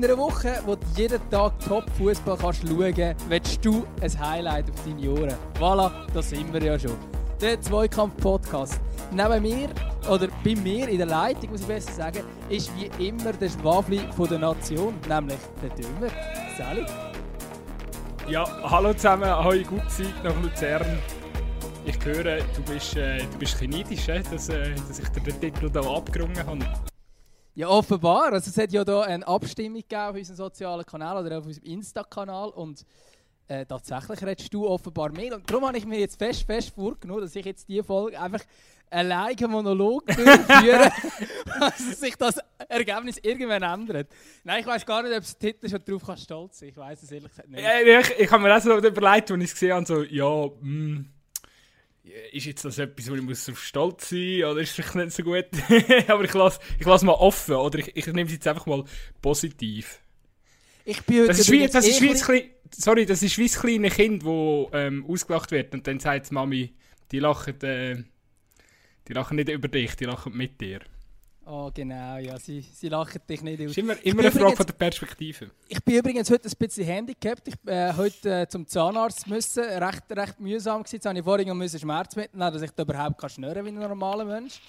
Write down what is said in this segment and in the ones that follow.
In einer Woche, wo du jeden Tag Top-Fußball schauen kannst, willst du ein Highlight auf deine Ohren. Voilà, da sind wir ja schon. Der Zweikampf-Podcast. Neben mir, oder bei mir in der Leitung, muss ich besser sagen, ist wie immer der Schwabli von der Nation, nämlich der Dümmer. Sally. Ja, hallo zusammen, ahoi, gute Zeit nach Luzern. Ich höre, du bist, äh, du bist ein neidisch, äh, dass, äh, dass ich dir den Titel hier abgerungen habe. Ja, offenbar. Also es hat ja hier eine Abstimmung gegeben auf unserem sozialen Kanal oder auf unserem Insta-Kanal und äh, tatsächlich redest du offenbar mehr. Und darum habe ich mir jetzt fest, fest vorgenommen, dass ich jetzt diese Folge einfach alleine Monolog durchführe, dass sich das Ergebnis irgendwann ändert. Nein, ich weiß gar nicht, ob es Titel schon drauf kann stolz sein. Ich weiß es ehrlich gesagt nicht. Ja, ich, ich habe mir auch so überlegt, als ich es gesehen habe, so, ja, mh, hm, ist jetzt das etwas, wo ich muss auf stolz sein oder ist es vielleicht nicht so gut? Aber ich lasse ich lass mal offen oder ich, ich nehme es jetzt einfach mal positiv. Ich bin das ist wie, das ist wie ein sorry, das ist wie ein kleines Kind, das ähm, ausgelacht wird und dann sagt Mami, die lachen, äh, die lachen nicht über dich, die lachen mit dir. Oh, genau, ja, sie, sie lachen dich nicht aus. Ist immer, immer eine Frage von der Perspektive. Ich bin übrigens heute ein bisschen handicapped. Ich äh, heute äh, zum Zahnarzt müssen, recht, recht mühsam gewesen. Jetzt habe ich vorhin müssen Schmerz mitnehmen, dass ich da überhaupt kann schnurren wie ein normaler Mensch.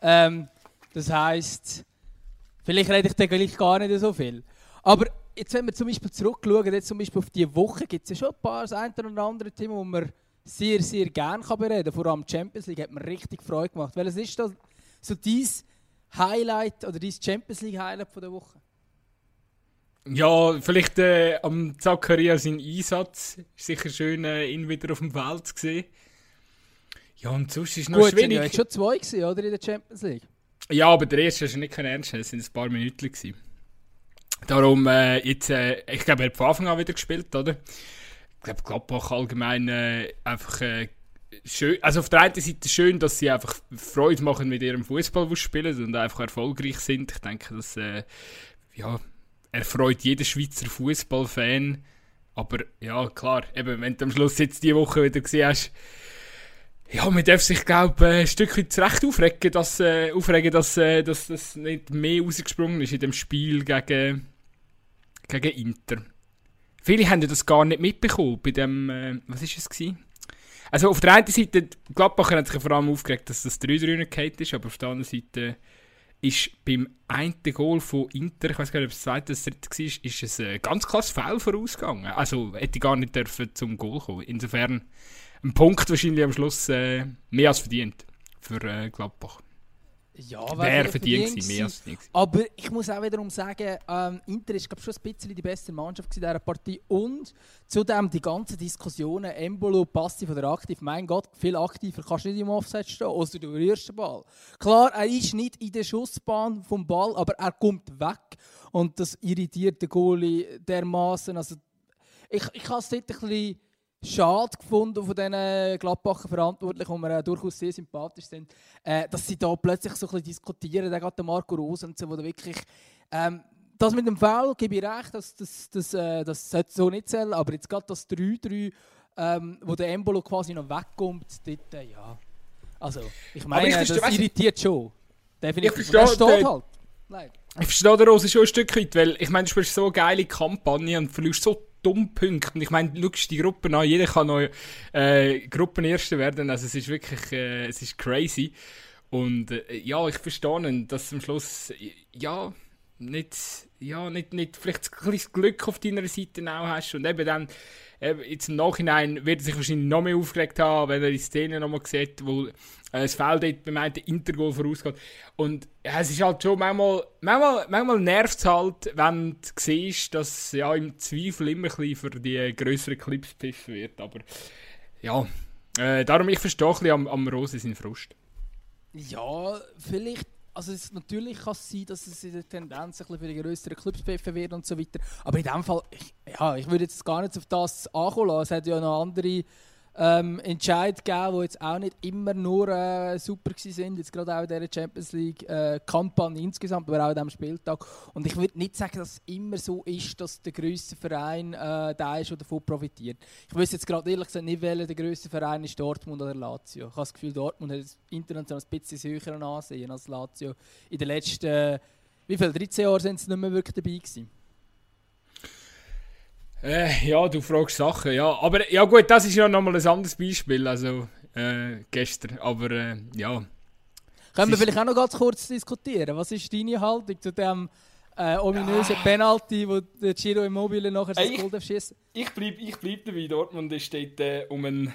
Ähm, das heisst, vielleicht rede ich dann gleich gar nicht so viel. Aber jetzt, wenn wir zum Beispiel zurückschauen, jetzt zum Beispiel auf diese Woche, gibt es ja schon ein paar das eine oder andere Themen, wo man sehr, sehr gerne bereden kann. Vor allem Champions League hat mir richtig Freude gemacht. Weil es ist da so dies Highlight oder dein Champions League Highlight von der Woche? Ja, vielleicht äh, am Zakaria sein Einsatz. Ist sicher schön, äh, ihn wieder auf dem Feld zu sehen. Ja, und sonst ist noch Gut, schwierig. Ja, schon zwei gewesen, oder, in der Champions League? Ja, aber der erste hast du nicht ernst nehmen, es waren ein paar Minuten. Gewesen. Darum, äh, jetzt, äh, ich glaube, er hat von Anfang an wieder gespielt, oder? Ich glaube, Gladbach allgemein äh, einfach äh, schön, also auf der einen Seite schön, dass sie einfach Freude machen mit ihrem Fußball, spielen und einfach erfolgreich sind. Ich denke, das äh, ja, erfreut jeden Schweizer Fußballfan. Aber ja, klar, eben, wenn du am Schluss jetzt diese Woche wieder gesehen hast, ja, man darf sich, glaube ich, ein Stückchen zurecht aufregen, dass, äh, aufregen, dass, äh, dass das nicht mehr rausgesprungen ist in dem Spiel gegen, gegen Inter. Viele haben das gar nicht mitbekommen bei dem, äh, was ist es gewesen? Also auf der einen Seite, Gladbacher hat sich vor allem aufgeregt, dass das 3-3 nicht ist, aber auf der anderen Seite ist beim einen Goal von Inter, ich weiß gar nicht, ob es zweite das dritte war, ist es ein ganz klares Foul vorausgegangen. Also hätte ich gar nicht dürfen zum Goal kommen. Insofern ein Punkt wahrscheinlich am Schluss äh, mehr als verdient für äh, Gladbach. Ja, wäre verdient gewesen, mehr als nichts. Aber ich muss auch wiederum sagen, ähm, Inter ist glaube schon ein bisschen die beste Mannschaft in dieser Partie und zudem die ganzen Diskussionen, Embolo, passiv oder aktiv, mein Gott, viel aktiver kannst du nicht im Offset stehen, außer du berührst den Ball. Klar, er ist nicht in der Schussbahn vom Ball, aber er kommt weg und das irritiert den Goalie dermaßen. Also ich, ich habe es dort ein bisschen schade gefunden von diesen Gladbacher Verantwortlichen, die mir äh, durchaus sehr sympathisch sind, äh, dass sie da plötzlich so ein bisschen diskutieren, da der Marco Rosen, wo da wirklich ähm, das mit dem Foul gebe ich recht, dass das, das, äh, das sollte so nicht zählen, aber jetzt gerade das 3-3, ähm, wo der Embolo quasi noch wegkommt, dort, äh, ja. Also, ich meine, ich das irritiert schon. Definitiv. Ich verstehe, das steht halt. Nein. Ich verstehe den Rose schon ein Stück weit, weil ich meine, du spielst so eine geile Kampagne und verlierst so dumm Punkte. Und ich meine, du die Gruppen an, jeder kann noch äh, Gruppenerster werden. Also es ist wirklich, äh, es ist crazy. Und äh, ja, ich verstehe, dass am Schluss, ja, nicht, ja, nicht, nicht vielleicht ein bisschen Glück auf deiner Seite auch hast. Und eben dann, jetzt im Nachhinein wird er sich wahrscheinlich noch mehr aufgeregt haben, wenn er die Szene nochmal sieht, wo äh, das Feld dort beim einen Intergoal vorausgeht. Und es ist halt schon manchmal, manchmal, manchmal nervt es halt, wenn du siehst, dass ja im Zweifel immer ein bisschen für die größeren Clips gepfiffen wird. Aber ja, äh, darum ich verstehe ein bisschen am, am Rose seinen Frust. Ja, vielleicht also es natürlich kann es sein, dass es in der Tendenz ein für die größeren Clubs pfiffen wird und so weiter. Aber in dem Fall, ich, ja, ich würde jetzt gar nicht auf das ankommen lassen. Es hat ja noch andere ähm, Entscheid gegeben, die jetzt auch nicht immer nur äh, super waren. Jetzt gerade auch in dieser Champions League-Kampagne äh, insgesamt, aber auch an diesem Spieltag. Und ich würde nicht sagen, dass es immer so ist, dass der grösste Verein äh, der ist, der davon profitiert. Ich wüsste jetzt gerade ehrlich gesagt nicht, welcher der grösste Verein ist, Dortmund oder Lazio. Ich habe das Gefühl, Dortmund hat international ein bisschen höher Ansehen als Lazio. In den letzten, wie viel, 13 Jahren sind sie nicht mehr wirklich dabei gewesen. Äh, ja, du fragst Sachen, ja. Aber ja gut, das ist ja nochmal ein anderes Beispiel, also äh, gestern. Aber äh, ja. Können wir vielleicht auch noch ganz kurz diskutieren? Was ist deine Haltung zu dem äh, ominösen ja. Penalty, wo der Giro Immobile nachher das Gold schießt? Ich bleibe ich bleib dabei, Dortmund ist dort äh, um, einen,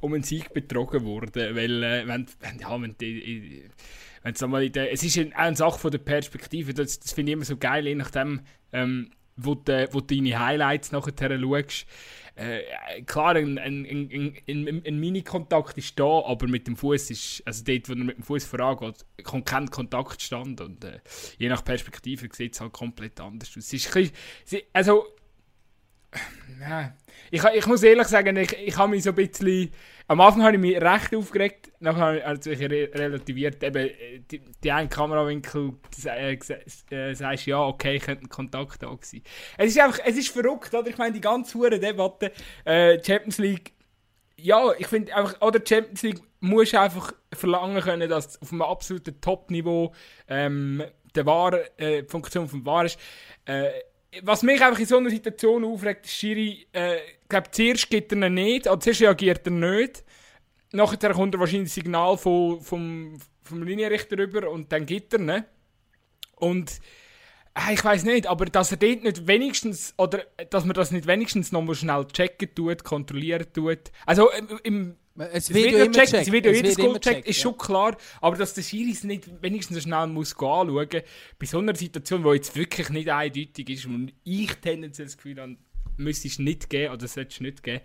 um einen Sieg betrogen worden, weil äh, wenn, wenn, ja, wenn die, wenn es der, es ist eine, eine Sache von der Perspektive, das, das finde ich immer so geil, je nachdem, ähm, wo, de, wo du deine Highlights nachher schaust. Äh, klar, ein, ein, ein, ein, ein Mini-Kontakt ist da, aber mit dem Fuß ist, also dort, wo er mit dem Fuß vorangeht, kommt kein Kontaktstand und äh, je nach Perspektive sieht es halt komplett anders aus. Es ist ein bisschen, also, ja, ich, ich muss ehrlich sagen, ich, ich habe mich so ein bisschen am Anfang habe ich mich recht aufgeregt, nachher hat es relativiert. Eben, die, die einen Kamerawinkel äh, äh, sagst ja, okay, könnte ein Kontakt da sein. Es ist einfach, es ist verrückt, oder? Ich meine, die ganze hure Debatte, äh, Champions League, ja, ich finde einfach, oder Champions League musst einfach verlangen können, dass auf einem absoluten Top-Niveau ähm, die wahre äh, Funktion vom War ist. Äh, was mich einfach in so einer Situation aufregt, ist, Schiri, äh, ich glaube, zuerst gibt er ihn nicht, also zuerst reagiert er nicht. Nachher kommt er wahrscheinlich ein Signal vom, vom, vom Linienrichter rüber und dann gibt er ihn. Und äh, ich weiß nicht, aber dass er dort nicht wenigstens, oder dass man das nicht wenigstens noch mal schnell checken tut, kontrollieren tut. Also im, es wird ja immer checkt, es wird ja jedes Goal checkt, ist schon klar. Aber dass der Schiris nicht wenigstens schnell muss anschauen muss, bei so einer Situation, die jetzt wirklich nicht eindeutig ist und ich tendenziell das Gefühl habe, müsste es nicht geben oder sollte es nicht geben,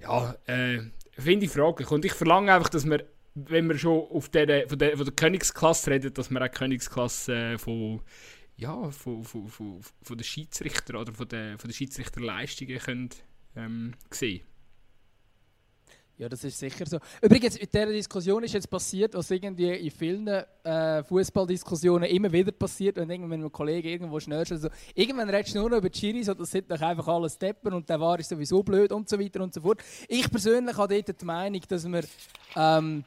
ja, äh, finde ich fraglich. Und ich verlange einfach, dass wir, wenn wir schon auf der, von, der, von der Königsklasse reden, dass wir auch Königsklasse äh, von ja, von, von, von, von den Schiedsrichter oder von den, von den Schiedsrichterleistungen können, ähm, sehen ja, das ist sicher so. Übrigens, in dieser Diskussion ist jetzt passiert, was irgendwie in vielen äh, Fußballdiskussionen immer wieder passiert, wenn irgendwann ein Kollege irgendwo schnell also irgendwann redest du nur noch über Chiris und das sind doch einfach alles Deppen und der war ist sowieso blöd und so weiter und so fort. Ich persönlich habe dort die Meinung, dass wir ähm,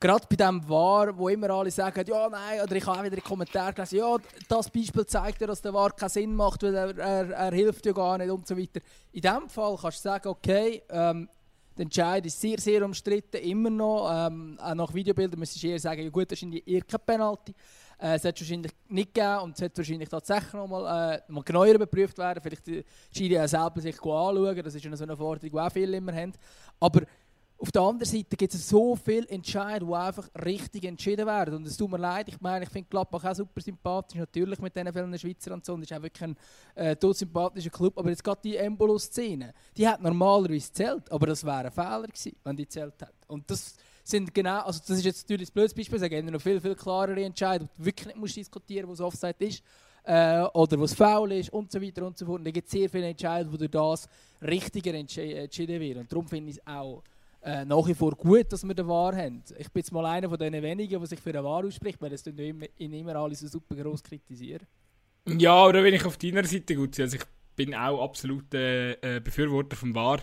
gerade bei dem war, wo immer alle sagen, ja, nein, oder ich habe auch wieder einen Kommentar gelesen, ja, das Beispiel zeigt ja, dass der War keinen Sinn macht, weil er, er, er hilft ja gar nicht und so weiter. In dem Fall kannst du sagen, okay, ähm, der Entscheid ist sehr, sehr umstritten, immer noch. Ähm, auch nach Videobildern müsstest du eher sagen, ja gut, wahrscheinlich eher kein Penalty. Äh, es es wahrscheinlich nicht gegeben und es hat wahrscheinlich tatsächlich noch mal, äh, mal genauer überprüft werden. Vielleicht die Schiri selber sich anschauen, das ist eine so eine Forderung, die auch viele immer haben. Aber auf der anderen Seite gibt es so viele Entscheidungen, die einfach richtig entschieden werden. Und es tut mir leid, ich meine, ich finde Gladbach auch super sympathisch, natürlich mit diesen vielen Schweizer und so. Und ist auch wirklich ein äh, sympathischer Club. Aber jetzt gerade die Embolo-Szene, die hat normalerweise zählt, aber das wäre ein Fehler gewesen, wenn die zählt hat. Und das sind genau, also das ist jetzt natürlich ein blödes Beispiel, es gibt noch viel, viel klarere Entscheidungen, wo du wirklich nicht musst diskutieren musst, was Offside ist. Äh, oder was faul ist und so weiter und so fort. Und da gibt es sehr viele Entscheidungen, wo durch das richtiger entschieden wird. Und darum finde ich es auch äh, nach wie vor gut, dass wir den Wahr haben. Ich bin jetzt mal einer von den wenigen, der sich für den Wahr ausspricht, weil es dann immer, ihn immer alle so super groß kritisieren. Ja, oder wenn ich auf deiner Seite gut sehe, also ich bin auch absolut äh, Befürworter vom Wahr.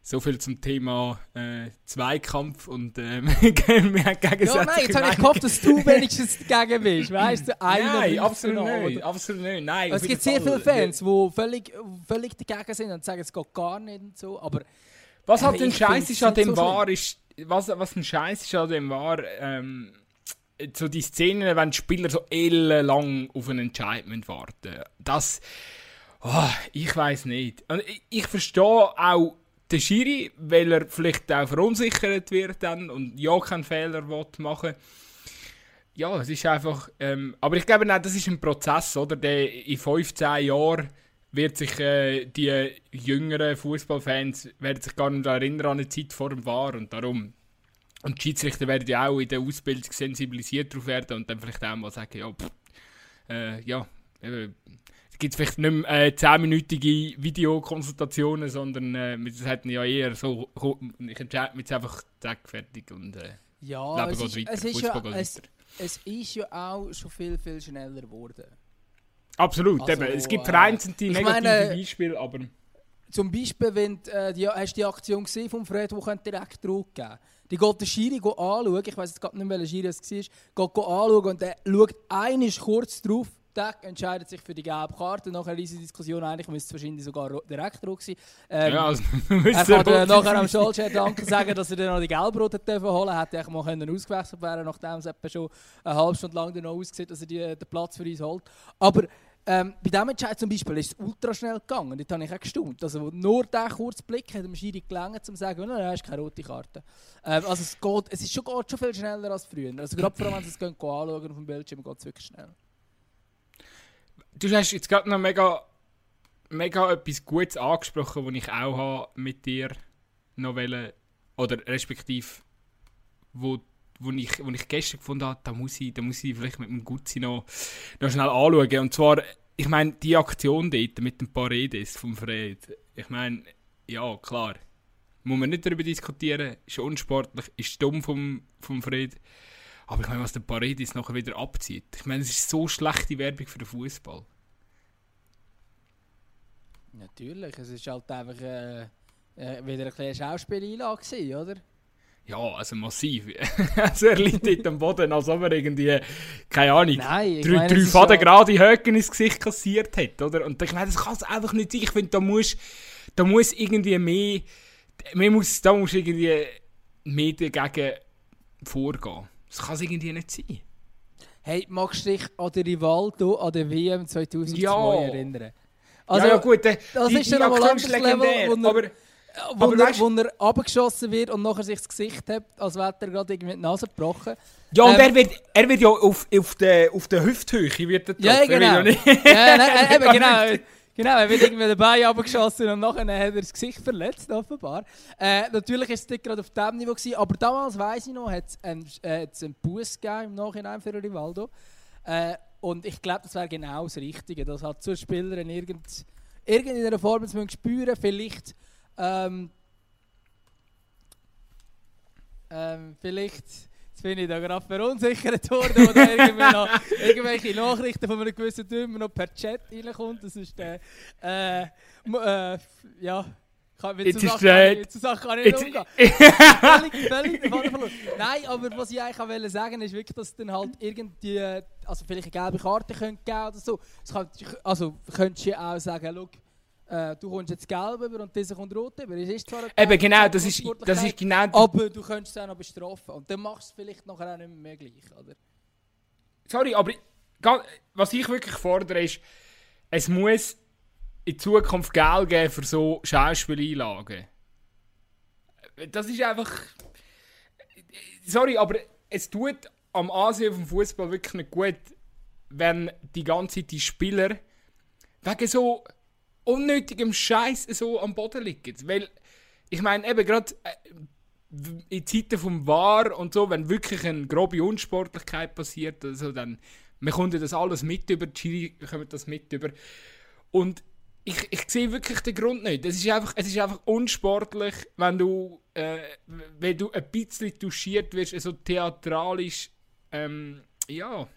So viel zum Thema äh, Zweikampf und ähm, gegenseitig. Ja, nein, jetzt habe ich gehofft, dass du wenigstens dagegen bist. Weißt du, Nein, absolut nicht. Absolut nicht. Nein, es gibt sehr viele Fans, die völlig, völlig dagegen sind und sagen, es geht gar nicht und so. Aber was halt ein Scheiß ist an dem war, ist, was, was ein Scheiß ist an dem war, ähm, so die Szenen, wenn die Spieler so ellenlang auf einen Entscheidment warten. Das, oh, ich weiß nicht. Und ich, ich verstehe auch den Schiri, weil er vielleicht auch verunsichert wird dann und ja keinen Fehler machen Ja, es ist einfach, ähm, aber ich glaube, nein, das ist ein Prozess, oder? Der in 15 Jahren wird sich äh, die jüngeren Fußballfans werden sich gar nicht erinnern an eine Zeit vor dem War und darum und die Schiedsrichter werden ja auch in der Ausbildung sensibilisiert darauf werden und dann vielleicht auch mal sagen, ja, pff, äh, ja, äh, es gibt vielleicht nicht mehr äh, 10-minütige Videokonsultationen, sondern äh, wir hätten ja eher so, ich entscheide mich jetzt einfach zack, fertig und äh, ja, Leben geht ist, weiter, ist ja, es, es ist ja auch schon viel, viel schneller geworden. Absolut, also, eben. es gibt äh, vereinzelte äh, negative meine, Beispiele, aber... Zum Beispiel, wenn äh, die, hast du die Aktion gesehen von Fred, die direkt Druck geben Die geht der Schiri anschauen, ich weiß jetzt gerade nicht, welcher Schiri es war, geht anschauen und er schaut einisch kurz drauf, der entscheidet sich für die gelbe Karte. Nachher diese Diskussion, eigentlich müsste es wahrscheinlich sogar direkt rot sein. Ähm, ja, also, er kann dann nachher am Schaltschert Danke sagen, dass er dann noch die Gelbrote holen Hätte er mal können ausgewechselt werden nachdem es schon eine halbe Stunde lang noch aussieht, dass er die, den Platz für uns holt. Aber ähm, bei diesem Entscheid zum Beispiel ist es ultra schnell gegangen. Dort habe ich auch gestaunt. Also nur dieser kurze Blick hat dem Schiri gelangt, um zu sagen, nein, nein, ist keine rote Karte. Ähm, also es, geht, es ist schon, geht schon viel schneller als früher. Also gerade vor allem, wenn Sie es anschauen auf dem Bildschirm, geht es wirklich schnell. Du hast jetzt gerade noch mega, mega etwas Gutes angesprochen, was ich auch habe mit dir noch wollen, oder respektive, wo wo ich, wo ich gestern gefunden habe, da muss ich, da muss ich vielleicht mit dem Gutzi noch, noch schnell anschauen. Und zwar, ich meine, die Aktion dort mit dem Paredes vom Fred, ich meine, ja, klar, muss man nicht darüber diskutieren, ist unsportlich, ist dumm vom, vom Fred. Aber ich meine, was der Paredes nachher wieder abzieht. Ich meine, es ist so schlechte Werbung für den Fußball. Natürlich, es ist halt einfach äh, äh, wieder ein Schauspieleinlage, oder? Ja, also massiv. also er liegt dort am Boden, als ob er irgendwie, keine Ahnung, Nein, drei, drei Faden ja gerade Höcken ins Gesicht kassiert hat, oder? Und ich meine, das kann es einfach nicht sein. Ich finde, da muss, da muss irgendwie mehr, mehr muss, da muss irgendwie mehr dagegen vorgehen. Das kann es irgendwie nicht sein. Hey, magst du dich an den Rivaldo an der WM 2002 ja. erinnern? Also, ja, ja, gut, äh, das die, ist dann aber ein Level, wo er, wo, er, wo er abgeschossen wird und nachher sich das Gesicht hat, als wäre er gerade irgendwie die Nase gebrochen. Ja, und ähm, er, wird, er wird ja auf, auf der auf der Hüfthöhe wird er Ja, genau. ja, nein, eben, genau. Genau, er wird irgendwie dabei abgeschossen und nachher hat er das Gesicht verletzt, offenbar. Äh, natürlich war es nicht gerade auf diesem Niveau, gewesen, aber damals, weiss ich noch, hat es einen, äh, einen Bus im Nachhinein für Rivaldo. Äh, und ich glaube, das wäre genau das Richtige, dass halt zu Spielern irgend, irgendeiner Form spüren vielleicht ähm, ähm, vielleicht jetzt bin ich da gerade verunsichert worden, oder irgendwie noch irgendwelche Nachrichten von einem gewissen Typ noch per Chat reinkommt. Das ist der. Äh, äh, ja. Kann, mit so Sachen, kann, so Sachen kann ich nicht umgehen. völlig, völlig Nein, aber was ich eigentlich wollte sagen, ist wirklich, dass dann halt irgendwie, also vielleicht eine gelbe Karte geben oder so. Kann, also könntest du auch sagen, schau, äh, du kommst jetzt gelb über und dieser kommt rot über. Es ist zwar Eben genau, das ist, das ist genau... Aber du könntest es auch noch bestrafen und dann machst du es vielleicht nachher auch nicht mehr gleich, oder? Sorry, aber was ich wirklich fordere ist, es muss in Zukunft Geld geben für so Schauspieleinlagen. Das ist einfach... Sorry, aber es tut am Ansehen vom Fußball wirklich nicht gut, wenn die ganze Zeit die Spieler wegen so unnötigem Scheiß so am Boden liegen. Weil, ich meine, eben gerade äh, in Zeiten vom War und so, wenn wirklich eine grobe Unsportlichkeit passiert, also dann man kommt das alles mit über, die Schiri kommt das mit über. Und ich, ich sehe wirklich den Grund nicht. Es ist einfach, es ist einfach unsportlich, wenn du, äh, wenn du ein bisschen touchiert wirst, so theatralisch, ähm, ja,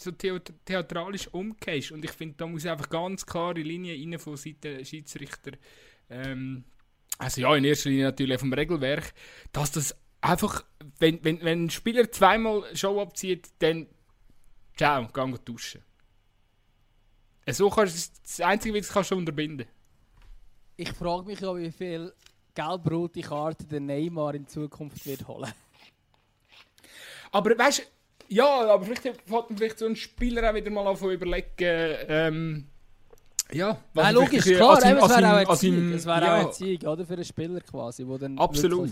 so theatralisch umgehst. Und ich finde, da muss einfach ganz klare Linie rein von Seiten Schiedsrichter. Ähm, also ja, in erster Linie natürlich vom Regelwerk, dass das einfach, wenn, wenn, wenn ein Spieler zweimal Show abzieht, dann ciao, geh duschen. So kannst du, das Einzige, wie du kannst unterbinden. Ich frage mich auch, wie viel gelb-rote Karten der Neymar in Zukunft wird holen. Aber weißt du, ja, aber vielleicht hat man vielleicht so ein Spieler auch wieder mal auf überlegen, ähm, ja, was ja, logisch, klar, es wäre auch ein es wäre ja. auch ein Zieg, oder, für einen Spieler quasi, wo dann Absolut.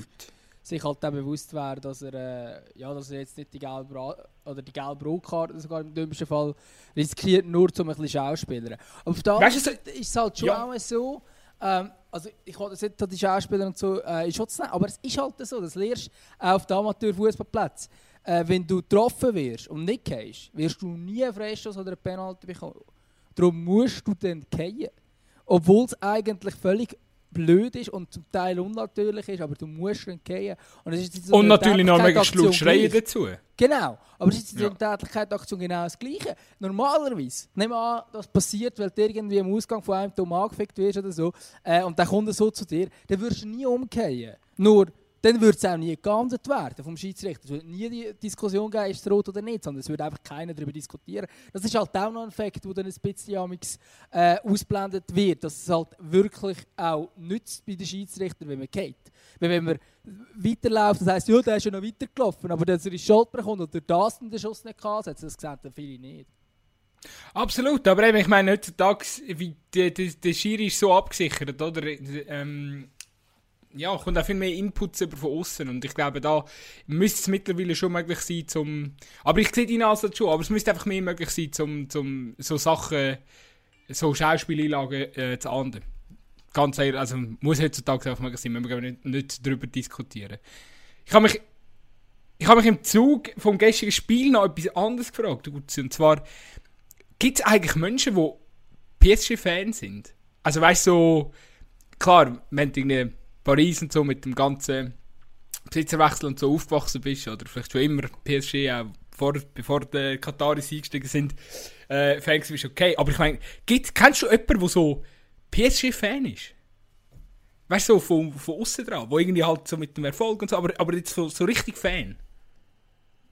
sich halt dann bewusst wäre, dass er, äh, ja, dass er jetzt nicht die gelbe oder die gelbe Rotkarte sogar im dümmsten Fall riskiert, nur um ein bisschen Schauspieler. Aber auf der anderen Seite ist es halt schon ja. auch so, ähm, also ich wollte jetzt die Schauspieler und so äh, in Schutz nehmen, aber es ist halt so, das lernst du auf dem Amateurfußballplatz äh, wenn du getroffen wirst und nicht gehst, wirst du nie einen Freistoß oder einen Penalty bekommen. Darum musst du dann gehen. Obwohl es eigentlich völlig blöd ist und zum Teil unnatürlich ist, aber du musst dann gehen. Und, so und natürlich noch mega schreien dazu. Genau, aber es ist in der Tätigkeitsaktion genau das Gleiche. Normalerweise, nehmen wir an, das passiert, weil du irgendwie am Ausgang von einem Tom angefickt wirst oder so, äh, und dann kommt er so zu dir, dann wirst du nie umkehren. Nur, dann würde es auch nie geahndet werden vom Schiedsrichter. Es würde nie die Diskussion geben, ist es rot oder nicht, sondern es würde einfach keiner darüber diskutieren. Das ist halt auch noch ein Fakt, der dann ein bisschen äh, ausblendet wird, dass es halt wirklich auch nützt bei den Schiedsrichtern, wenn man geht. Weil wenn man weiterläuft, das heisst, ja, der ist ja noch weitergelaufen, aber dass er in Schuld bekommt oder das den Schuss nicht ansetzt, das sehen dann viele nicht. Absolut, aber eben, ich meine, heutzutage, wie der, der, der Schiri ist so abgesichert, oder? Ähm, ja, kommt auch viel mehr Inputs über von außen und ich glaube, da müsste es mittlerweile schon möglich sein, zum, aber ich sehe deinen Ansatz schon, aber es müsste einfach mehr möglich sein, zum, zum so Sachen, so Schauspieleinlagen äh, zu ahnden. Ganz ehrlich, also muss heutzutage einfach möglich sein, wir nicht, nicht darüber diskutieren. Ich habe mich, ich habe mich im Zug vom gestrigen Spiel noch etwas anderes gefragt, und zwar, gibt es eigentlich Menschen, die PSG-Fans sind? Also weißt du, so, klar, wenn du Paris und so mit dem ganzen Besitzerwechsel und so aufgewachsen bist, oder vielleicht schon immer PSG, auch vor, bevor die Kataris eingestiegen sind, äh, Fans bist okay. Aber ich meine, kennst du jemanden, der so PSG-Fan ist? Weißt du, so von, von außen dran, wo irgendwie halt so mit dem Erfolg und so, aber, aber jetzt so, so richtig Fan.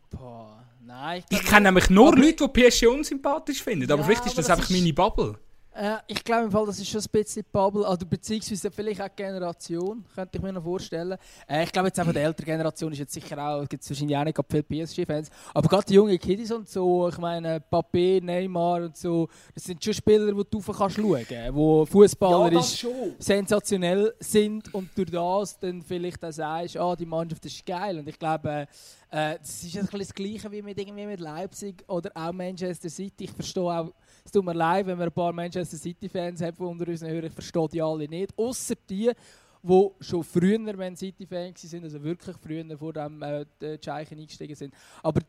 Boah, nein. Ich, ich kenne nämlich nur Leute, die PSG unsympathisch finden, ja, aber vielleicht ist das, das einfach ist... meine Bubble. Äh, ich glaube im Fall, das ist schon ein bisschen Bubble, also beziehungsweise vielleicht auch Generation, könnte ich mir noch vorstellen. Äh, ich glaube jetzt einfach, die ältere Generation ist jetzt sicher auch, gibt es wahrscheinlich auch nicht viele PSG-Fans, aber gerade die jungen Kiddies und so, ich meine Papé, Neymar und so, das sind schon Spieler, die du rauf kannst schauen, die fußballerisch ja, sensationell sind und durch das dann vielleicht auch sagst, ah, die Mannschaft ist geil und ich glaube, äh, das ist ein bisschen das Gleiche wie mit, irgendwie mit Leipzig oder auch Manchester City. Ich verstehe auch, es tut mir leid, wenn wir ein paar Manchester City-Fans haben unter unseren Hörern, ich verstehe die alle nicht. Außer die, die schon früher Man City-Fans sind, also wirklich früher vor dem äh, Zeichen eingestiegen sind. Aber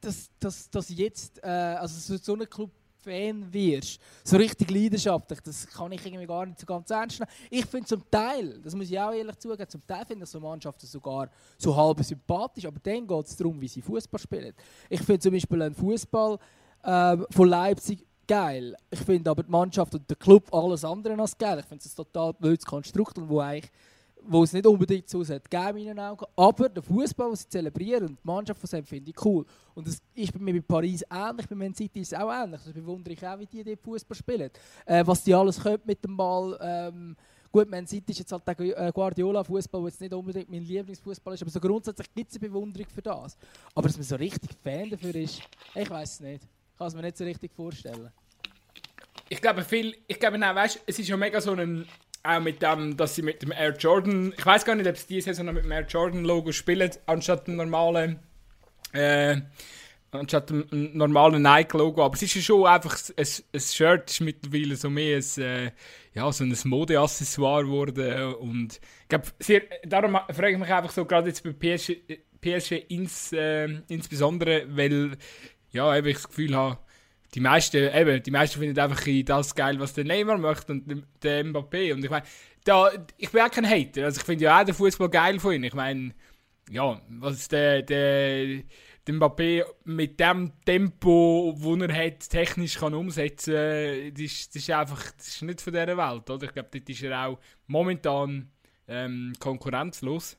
dass, dass, dass jetzt, äh, also so, so ein Club Fan wirst, so richtig leidenschaftlich, das kann ich irgendwie gar nicht so ganz ernst nehmen. Ich finde zum Teil, das muss ich auch ehrlich zugeben, zum Teil finde ich so Mannschaften sogar so halb sympathisch, aber dann geht es darum, wie sie Fußball spielen. Ich finde zum Beispiel einen Fußball äh, von Leipzig geil. Ich finde aber die Mannschaft und der Club alles andere als geil. Ich finde es ein total blödes Konstrukt und wo eigentlich wo es nicht unbedingt so sollte geben in Augen. Aber der Fußball, den sie zelebrieren und die Mannschaft von sie finde ich cool. Und das ist bei mir bei Paris ähnlich, bei Man City ist es auch ähnlich. Das bewundere ich auch, wie die, die Fußball spielen. Äh, was die alles können mit dem Ball. Ähm, gut, Man City ist jetzt halt der äh, Guardiola-Fußball, der jetzt nicht unbedingt mein Lieblingsfußball ist, aber so grundsätzlich gibt es eine Bewunderung für das. Aber dass man so richtig Fan dafür ist, ich weiß es nicht. Kann es mir nicht so richtig vorstellen. Ich glaube, viel, ich glaube, nein, weißt, es ist ja mega so ein auch mit dem, dass sie mit dem Air Jordan, ich weiß gar nicht, ob sie diese Saison noch mit dem Air Jordan Logo spielen, anstatt dem normalen, äh, anstatt dem normalen Nike Logo. Aber es ist ja schon einfach, ein, ein Shirt ist mittlerweile so mehr ein, äh, ja, so ein Modeaccessoire geworden. Und ich glaube, darum frage ich mich einfach so, gerade jetzt bei PSG, PSG ins, äh, insbesondere, weil, ja, eben ich das Gefühl habe, die meisten, eben, die meisten finden einfach das geil, was der Neymar möchte und der Mbappé. Und ich meine, da, ich bin auch kein Hater. Also ich finde ja auch den Fußball geil von ihm. Ich meine, ja, was der, der, der Mbappé mit dem Tempo, das er hat, technisch kann umsetzen kann, das, ist, das ist einfach das ist nicht von dieser Welt. Oder? Ich glaube, dort ist er auch momentan ähm, konkurrenzlos.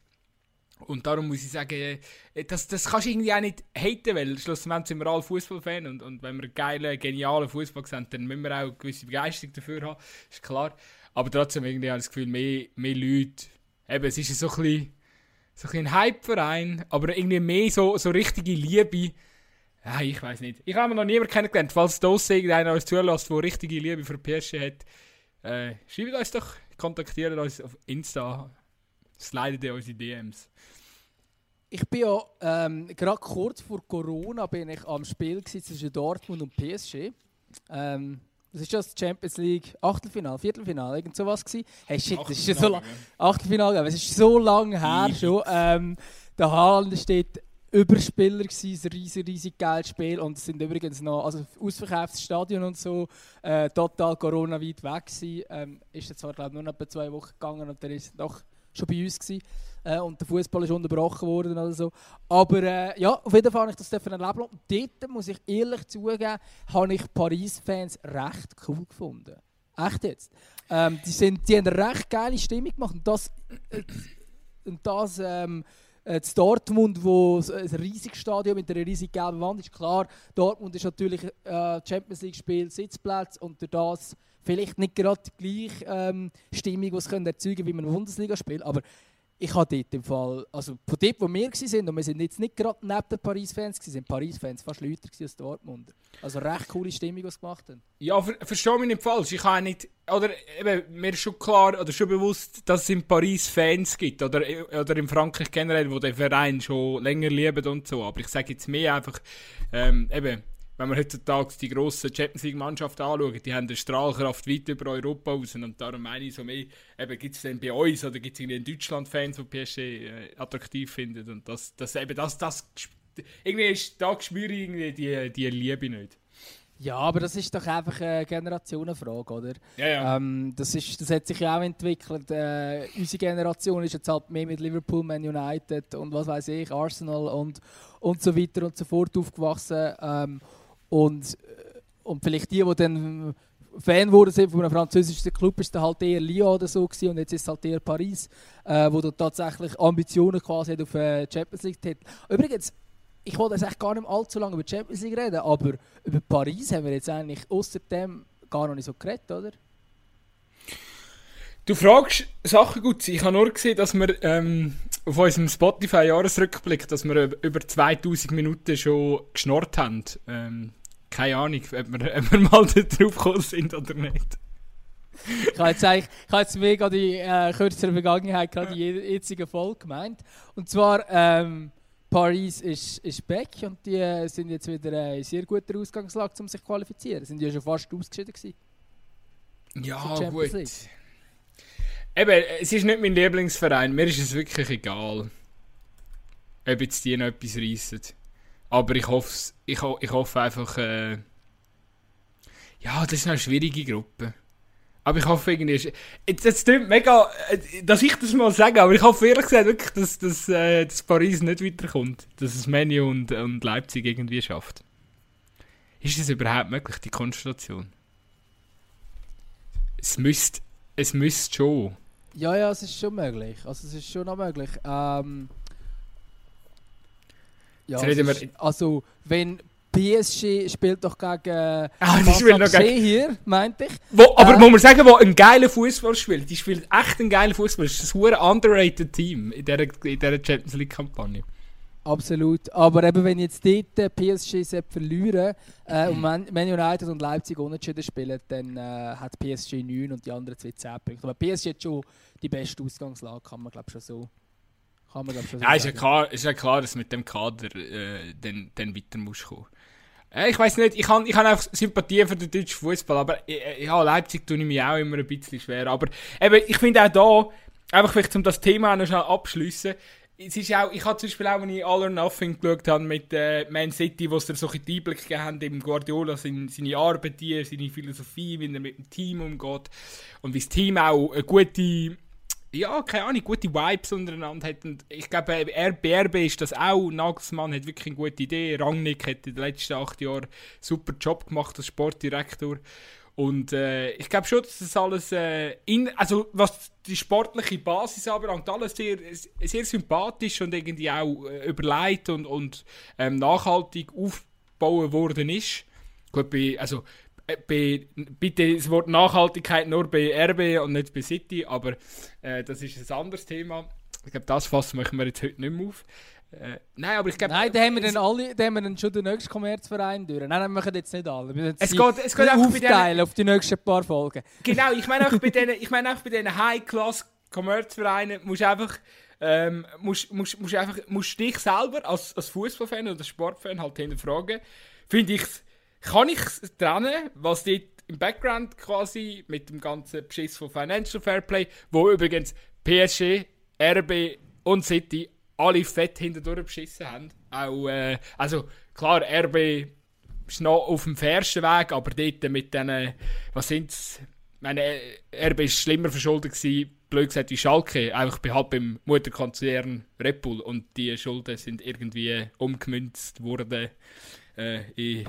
Und darum muss ich sagen, äh, das, das kannst du irgendwie auch nicht haten, weil schlussendlich sind wir alle Fußballfans und, und wenn wir geilen, genialen Fußball sehen, dann müssen wir auch eine gewisse Begeisterung dafür haben, ist klar. Aber trotzdem irgendwie habe ich das Gefühl, mehr, mehr Leute, eben, es ist so ein bisschen, so ein, ein Hype-Verein, aber irgendwie mehr so, so richtige Liebe. Ja, ich weiß nicht. Ich habe noch niemanden kennengelernt. Falls das irgendeiner uns zulässt, der richtige Liebe für PSG hat, äh, schreibt uns doch, kontaktiert uns auf Insta, slidet in unsere DMs ich bin ja ähm, gerade kurz vor Corona bin ich am Spiel zwischen Dortmund und PSG. Ähm, das ist das Champions League Achtelfinale, Viertelfinale, irgend sowas gewesen. Hey shit, das ist so lang. Achtelfinale, es ist so lange her schon. Ähm, der Haaland steht Überspieler gewesen, ein riesig, riesig geiles Spiel und es sind übrigens noch, also ausverkauftes Stadion und so, äh, total Corona weit weg gewesen. Ähm, ist jetzt zwar glaube nur noch etwa zwei Wochen gegangen und dann ist es doch schon bei uns gewesen äh, und der Fußball ist unterbrochen worden oder so. Aber äh, ja, auf jeden Fall habe ich das erleben und dort, muss ich ehrlich zugeben, habe ich Paris-Fans recht cool gefunden. Echt jetzt. Ähm, die, sind, die haben eine recht geile Stimmung gemacht und das... Äh, und das ähm, äh, Dortmund, wo ein riesiges Stadion mit einer riesigen gelben Wand ist. Klar, Dortmund ist natürlich äh, Champions League Spiel Sitzplatz und durch das vielleicht nicht gerade die gleiche ähm, Stimmung, die es können erzeugen wie man ein Bundesligaspiel, aber ich habe dort im Fall, also von dort, wo wir waren, und wir sind jetzt nicht gerade neben den Paris-Fans, sind Paris-Fans fast gewesen als Dortmunder. Also recht coole Stimmung, die sie gemacht haben. Ja, ver verstehe mich nicht falsch. Ich habe nicht, oder eben, mir ist schon klar oder schon bewusst, dass es in Paris Fans gibt oder, oder in Frankreich generell, wo den Verein schon länger lieben und so. Aber ich sage jetzt mehr einfach, ähm, eben, wenn man heutzutage die grossen Champions League Mannschaften anschaut, die haben eine Strahlkraft weit über Europa raus und darum meine ich so mehr, eben, gibt es denn bei uns oder gibt es irgendwie in Deutschland Fans, die PSG äh, attraktiv finden und das, das eben, das, das, irgendwie ist, da spüre ich irgendwie die, die Liebe nicht. Ja, aber das ist doch einfach eine Generationenfrage, oder? Ja, ja. Ähm, das, ist, das hat sich ja auch entwickelt. Äh, unsere Generation ist jetzt halt mehr mit Liverpool, Man United und was weiß ich, Arsenal und, und so weiter und so fort aufgewachsen. Ähm, und, äh, und vielleicht die, die dann Fan wurden sind von einem französischen Club, ist dann halt eher Lyon oder so gewesen, und jetzt ist es halt eher Paris, äh, wo dann tatsächlich Ambitionen quasi hat auf äh, Champions League Titel. Übrigens, ich wollte jetzt echt gar nicht allzu lange über die Champions League reden, aber über Paris haben wir jetzt eigentlich außer dem gar noch nicht so geredet, oder? Du fragst Sachen gut. Ich habe nur gesehen, dass wir ähm, auf unserem Spotify-Jahresrückblick, dass wir über 2000 Minuten schon geschnorrt haben. Ähm, keine Ahnung, ob wir, ob wir mal drauf gekommen sind oder nicht. Ich habe jetzt eigentlich, ich habe jetzt mega die äh, kürzere Vergangenheit gerade die je- jetzige Folge gemeint. Und zwar, ähm, Paris ist, ist back und die äh, sind jetzt wieder äh, in sehr guter Ausgangslage, um sich zu qualifizieren. Sind ja schon fast ausgeschieden gewesen. Ja, die gut. League. Eben, es ist nicht mein Lieblingsverein. Mir ist es wirklich egal, ob jetzt die noch etwas reissen. Aber ich hoffe, ich, ho ich hoffe einfach, äh, ja, das ist eine schwierige Gruppe. Aber ich hoffe irgendwie, ist- jetzt, klingt mega, äh, dass ich das mal sage, aber ich hoffe ehrlich gesagt wirklich, dass, dass, äh, dass Paris nicht weiterkommt. Dass es Menu und, und Leipzig irgendwie schafft. Ist das überhaupt möglich, die Konstellation? Es müsste, es müsste schon. Ja, ja, es ist schon möglich. Also es ist schon noch möglich. Ähm, ja, ist, also wenn PSG spielt doch gegen Ah, die spielen noch gegen- hier, meinte ich. Wo, aber Äh. muss man sagen, wo ein geiler Fußball spielt, die spielt echt einen geilen Fußball. Das ist ein hure underrated Team in dieser, in dieser Champions League Kampagne. Absolut. Aber eben, wenn jetzt dort äh, PSG verlieren äh, und Man, Man United und Leipzig unentschieden spielen, dann äh, hat PSG 9 und die anderen zwei 10 Punkte. Aber PSG hat schon die beste Ausgangslage, kann man glaube schon so. Kann man glaube schon so Ja, ist ja sagen. klar, ist ja klar dass mit dem Kader äh, dann, dann weiter musst kommen. Äh, ich weiß nicht, ich habe ich hab einfach Sympathie für den deutschen Fußball, aber äh, ja, Leipzig tue ich mich auch immer ein bisschen schwer. Aber eben, ich finde auch da, einfach vielleicht um das Thema noch schnell abschließen. Es ist auch, ich habe zum Beispiel auch, wenn ich All or Nothing geschaut habe mit äh, Man City, wo es da solche Einblick gegeben haben, eben Guardiola, seine, seine Arbeit hier, seine Philosophie, wie er mit dem Team umgeht und wie das Team auch eine gute, ja, keine Ahnung, gute Vibes untereinander hat. Und ich glaube, äh, RBRB ist das auch. Nagelsmann hat wirklich eine gute Idee. Rangnick hat in den letzten acht Jahren einen super Job gemacht als Sportdirektor. Und äh, ich glaube schon, dass das alles, äh, in, also was die sportliche Basis anbelangt, alles sehr, sehr sympathisch und irgendwie auch äh, überlegt und, und ähm, nachhaltig aufgebaut worden ist. Gut, bei, also äh, bei, bitte das Wort Nachhaltigkeit nur bei RB und nicht bei City, aber äh, das ist ein anderes Thema. Ich glaube, das fassen wir jetzt heute nicht mehr auf. Äh, nein, aber ich glaube... Nein, da haben wir dann alle, da haben wir dann schon den nächsten Kommerzverein durch. Nein, nein, wir machen jetzt nicht alle. Müssen Es geht- es geht bei denen- aufteilen auf die nächsten paar Folgen. Genau, ich meine auch bei diesen, ich diesen High-Class-Commerce-Vereinen musst du einfach, ähm, musst, musst, musst einfach, musst dich selber als, als Fußballfan oder Sportfan halt hinterfragen. Finde ich, kann ich trennen, was dort im Background quasi mit dem ganzen Beschiss von Financial Fairplay, wo übrigens PSG, RB und City alle fett hinterdurch beschissen haben. Auch, äh, also klar, RB ist noch auf dem fairsten Weg, aber dort mit diesen, was sind's? Meine RB ist schlimmer verschuldet gewesen, blöd gesagt wie Schalke, einfach bei, halt beim Mutterkonzern Red Bull und die Schulden sind irgendwie umgemünzt worden äh, in,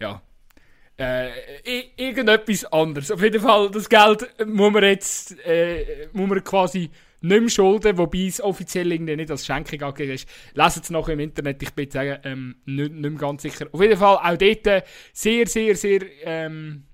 ja, äh, irgendetwas anderes. Auf jeden Fall, das Geld muss man jetzt, äh, muss man quasi nicht mehr schulden, wobei es offiziell irgendwie nicht als Schenkung angegeben ist. Lesen es noch im Internet, ich bin sagen, ähm, nicht, nicht mehr ganz sicher. Auf jeden Fall auch dort äh, sehr, sehr, sehr, ähm,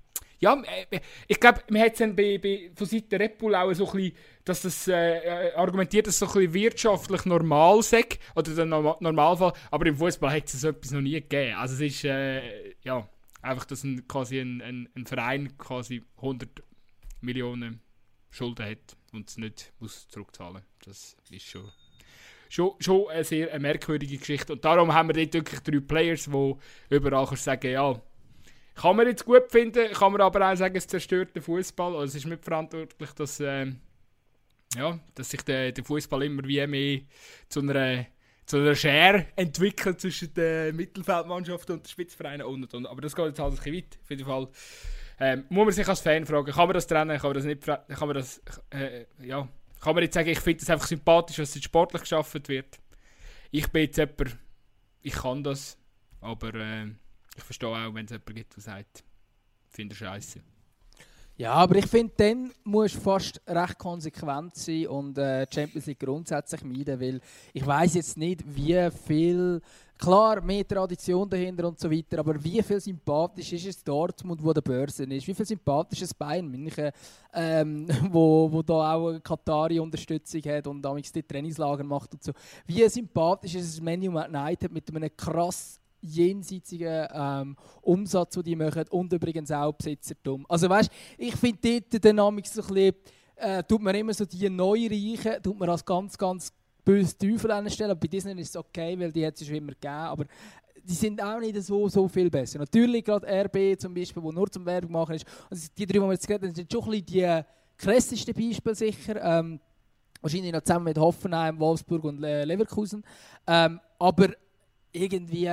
ja, äh, ich glaube, man hat es bei, bei, von Seiten Red Bull auch so ein bisschen, dass das äh, äh argumentiert, dass es so ein bisschen wirtschaftlich normal sei, oder der Normalfall, aber im Fußball hat es so etwas noch nie gegeben. Also es ist, äh, ja, einfach, dass ein, quasi ein, ein, ein Verein quasi 100 Millionen Schulden hat und es nicht muss zurückzahlen Das ist schon, schon, schon eine sehr eine merkwürdige Geschichte. Und darum haben wir dort wirklich drei Players, die überall sagen, ja, kann man jetzt gut finden, kann man aber auch sagen, es zerstört den Fußball. Also es ist mitverantwortlich, dass, äh, ja, dass sich der, der Fußball immer wie mehr zu einer, zu einer Schere entwickelt zwischen der Mittelfeldmannschaft und den Spitzvereinen und, und, und. Aber das geht jetzt halt ein bisschen weit. Auf jeden Fall ähm, muss man sich als Fan fragen, kann man das trennen, kann man das nicht kann man das, äh, ja, kann man nicht sagen, ich finde es einfach sympathisch, dass es sportlich geschaffen wird. Ich bin jetzt jemand, ich kann das, aber äh, ich verstehe auch, wenn es jemand gibt, der sagt, ich finde scheiße. Ja, aber ich finde, dann musst du fast recht konsequent sein und äh, Champions League grundsätzlich meiden, weil ich weiß jetzt nicht, wie viel Klar, mehr Tradition dahinter und so weiter, aber wie viel sympathisch ist es Dortmund, wo der Börse ist? Wie viel sympathisch ist es Bayern München, ähm, wo, wo da auch eine Katari-Unterstützung hat und damals die Trainingslager macht und so. Wie sympathisch ist es Man United mit einem krass jenseitigen ähm, Umsatz, den die machen und übrigens auch Besitzertum. Also weißt, ich finde dort die Dynamik so ein bisschen, äh, tut man immer so die Neureichen, tut man als ganz, ganz böse Teufel anstellen. Bei Disney ist es okay, weil die hat es schon immer gegeben. Aber die sind auch nicht so, so viel besser. Natürlich gerade RB zum Beispiel, wo nur zum Werbung machen ist. Also die drei, die wir jetzt geredet haben, sind schon ein bisschen die krassesten Beispiele sicher. Ähm, wahrscheinlich noch zusammen mit Hoffenheim, Wolfsburg und Leverkusen. Ähm, aber irgendwie,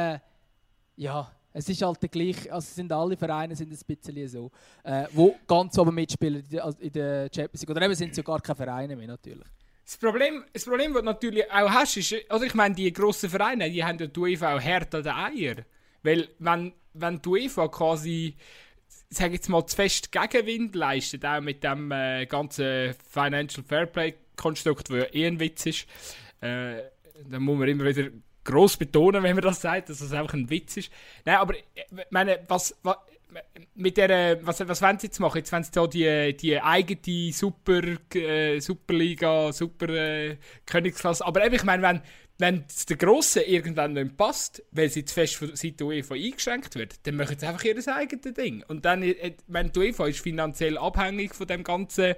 ja, es ist halt der gleich, also sind alle Vereine sind ein bisschen so, äh, wo ganz oben mitspielen in der Champions League. Oder eben sind es ja gar keine Vereine mehr natürlich. Das Problem, das Problem, das du natürlich auch hast, ist, also ich meine, die grossen Vereine, die haben ja die UEFA auch hart an den Eier. Weil, wenn, wenn die UEFA quasi, sage jetzt mal, zu fest Gegenwind leistet, auch mit dem äh, ganzen Financial Fairplay-Konstrukt, das ja eh ein Witz ist, äh, dann muss man immer wieder gross betonen, wenn man das sagt, dass das einfach ein Witz ist. Nein, aber, äh, meine, was, was mit der, was, was wollen sie jetzt machen? Jetzt wollen sie da die, die eigene Super, äh, Superliga, Super äh, Königsklasse. Aber eben, ich meine, wenn, wenn es der Grossen irgendwann nicht passt, weil sie zu fest von Seite UEFA eingeschränkt wird, dann machen sie einfach ihr eigenes Ding. Und dann, äh, wenn die UEFA ist finanziell abhängig von dem ganzen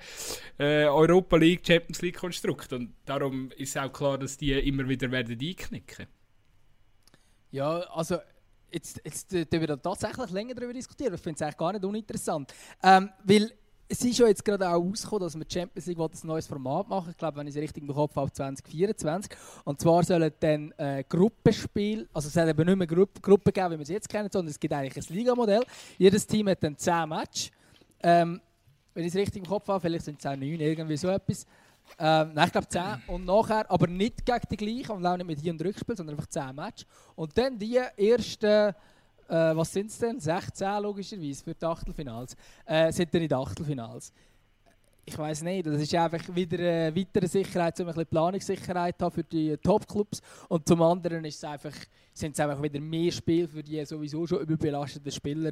äh, Europa League, Champions League Konstrukt. Und darum ist auch klar, dass die immer wieder werden einknicken. Ja, also jetzt, jetzt äh, wir tatsächlich länger darüber diskutieren. Ich finde es eigentlich gar nicht uninteressant. Ähm, weil es ist ja jetzt gerade auch rausgekommen, dass wir Champions League ein neues Format machen. Ich glaube, wenn ich es richtig im Kopf habe, 2024. Und zwar sollen dann äh, Gruppenspiel, also es soll eben nicht mehr Gruppe, Gruppen geben, wie wir es jetzt kennen, sondern es gibt eigentlich ein Ligamodell. Jedes Team hat dann 10 Matches. Ähm, wenn ich es richtig im Kopf habe, vielleicht sind es auch 9, irgendwie so etwas. Ähm, nein, ich glaube 10. Und nachher, aber nicht gegen die gleichen und auch nicht mit Hin- und Rückspiel, sondern einfach 10 Matches. Und dann die ersten, äh, was sind es denn? 16 logischerweise für die Achtelfinals. Äh, sind dann in den Achtelfinals. Ich weiß nicht, das ist einfach wieder eine weitere Sicherheit, um ein bisschen Planungssicherheit haben für die Top-Clubs. Und zum anderen ist es einfach, sind es einfach wieder mehr Spiele für die sowieso schon überbelasteten Spieler.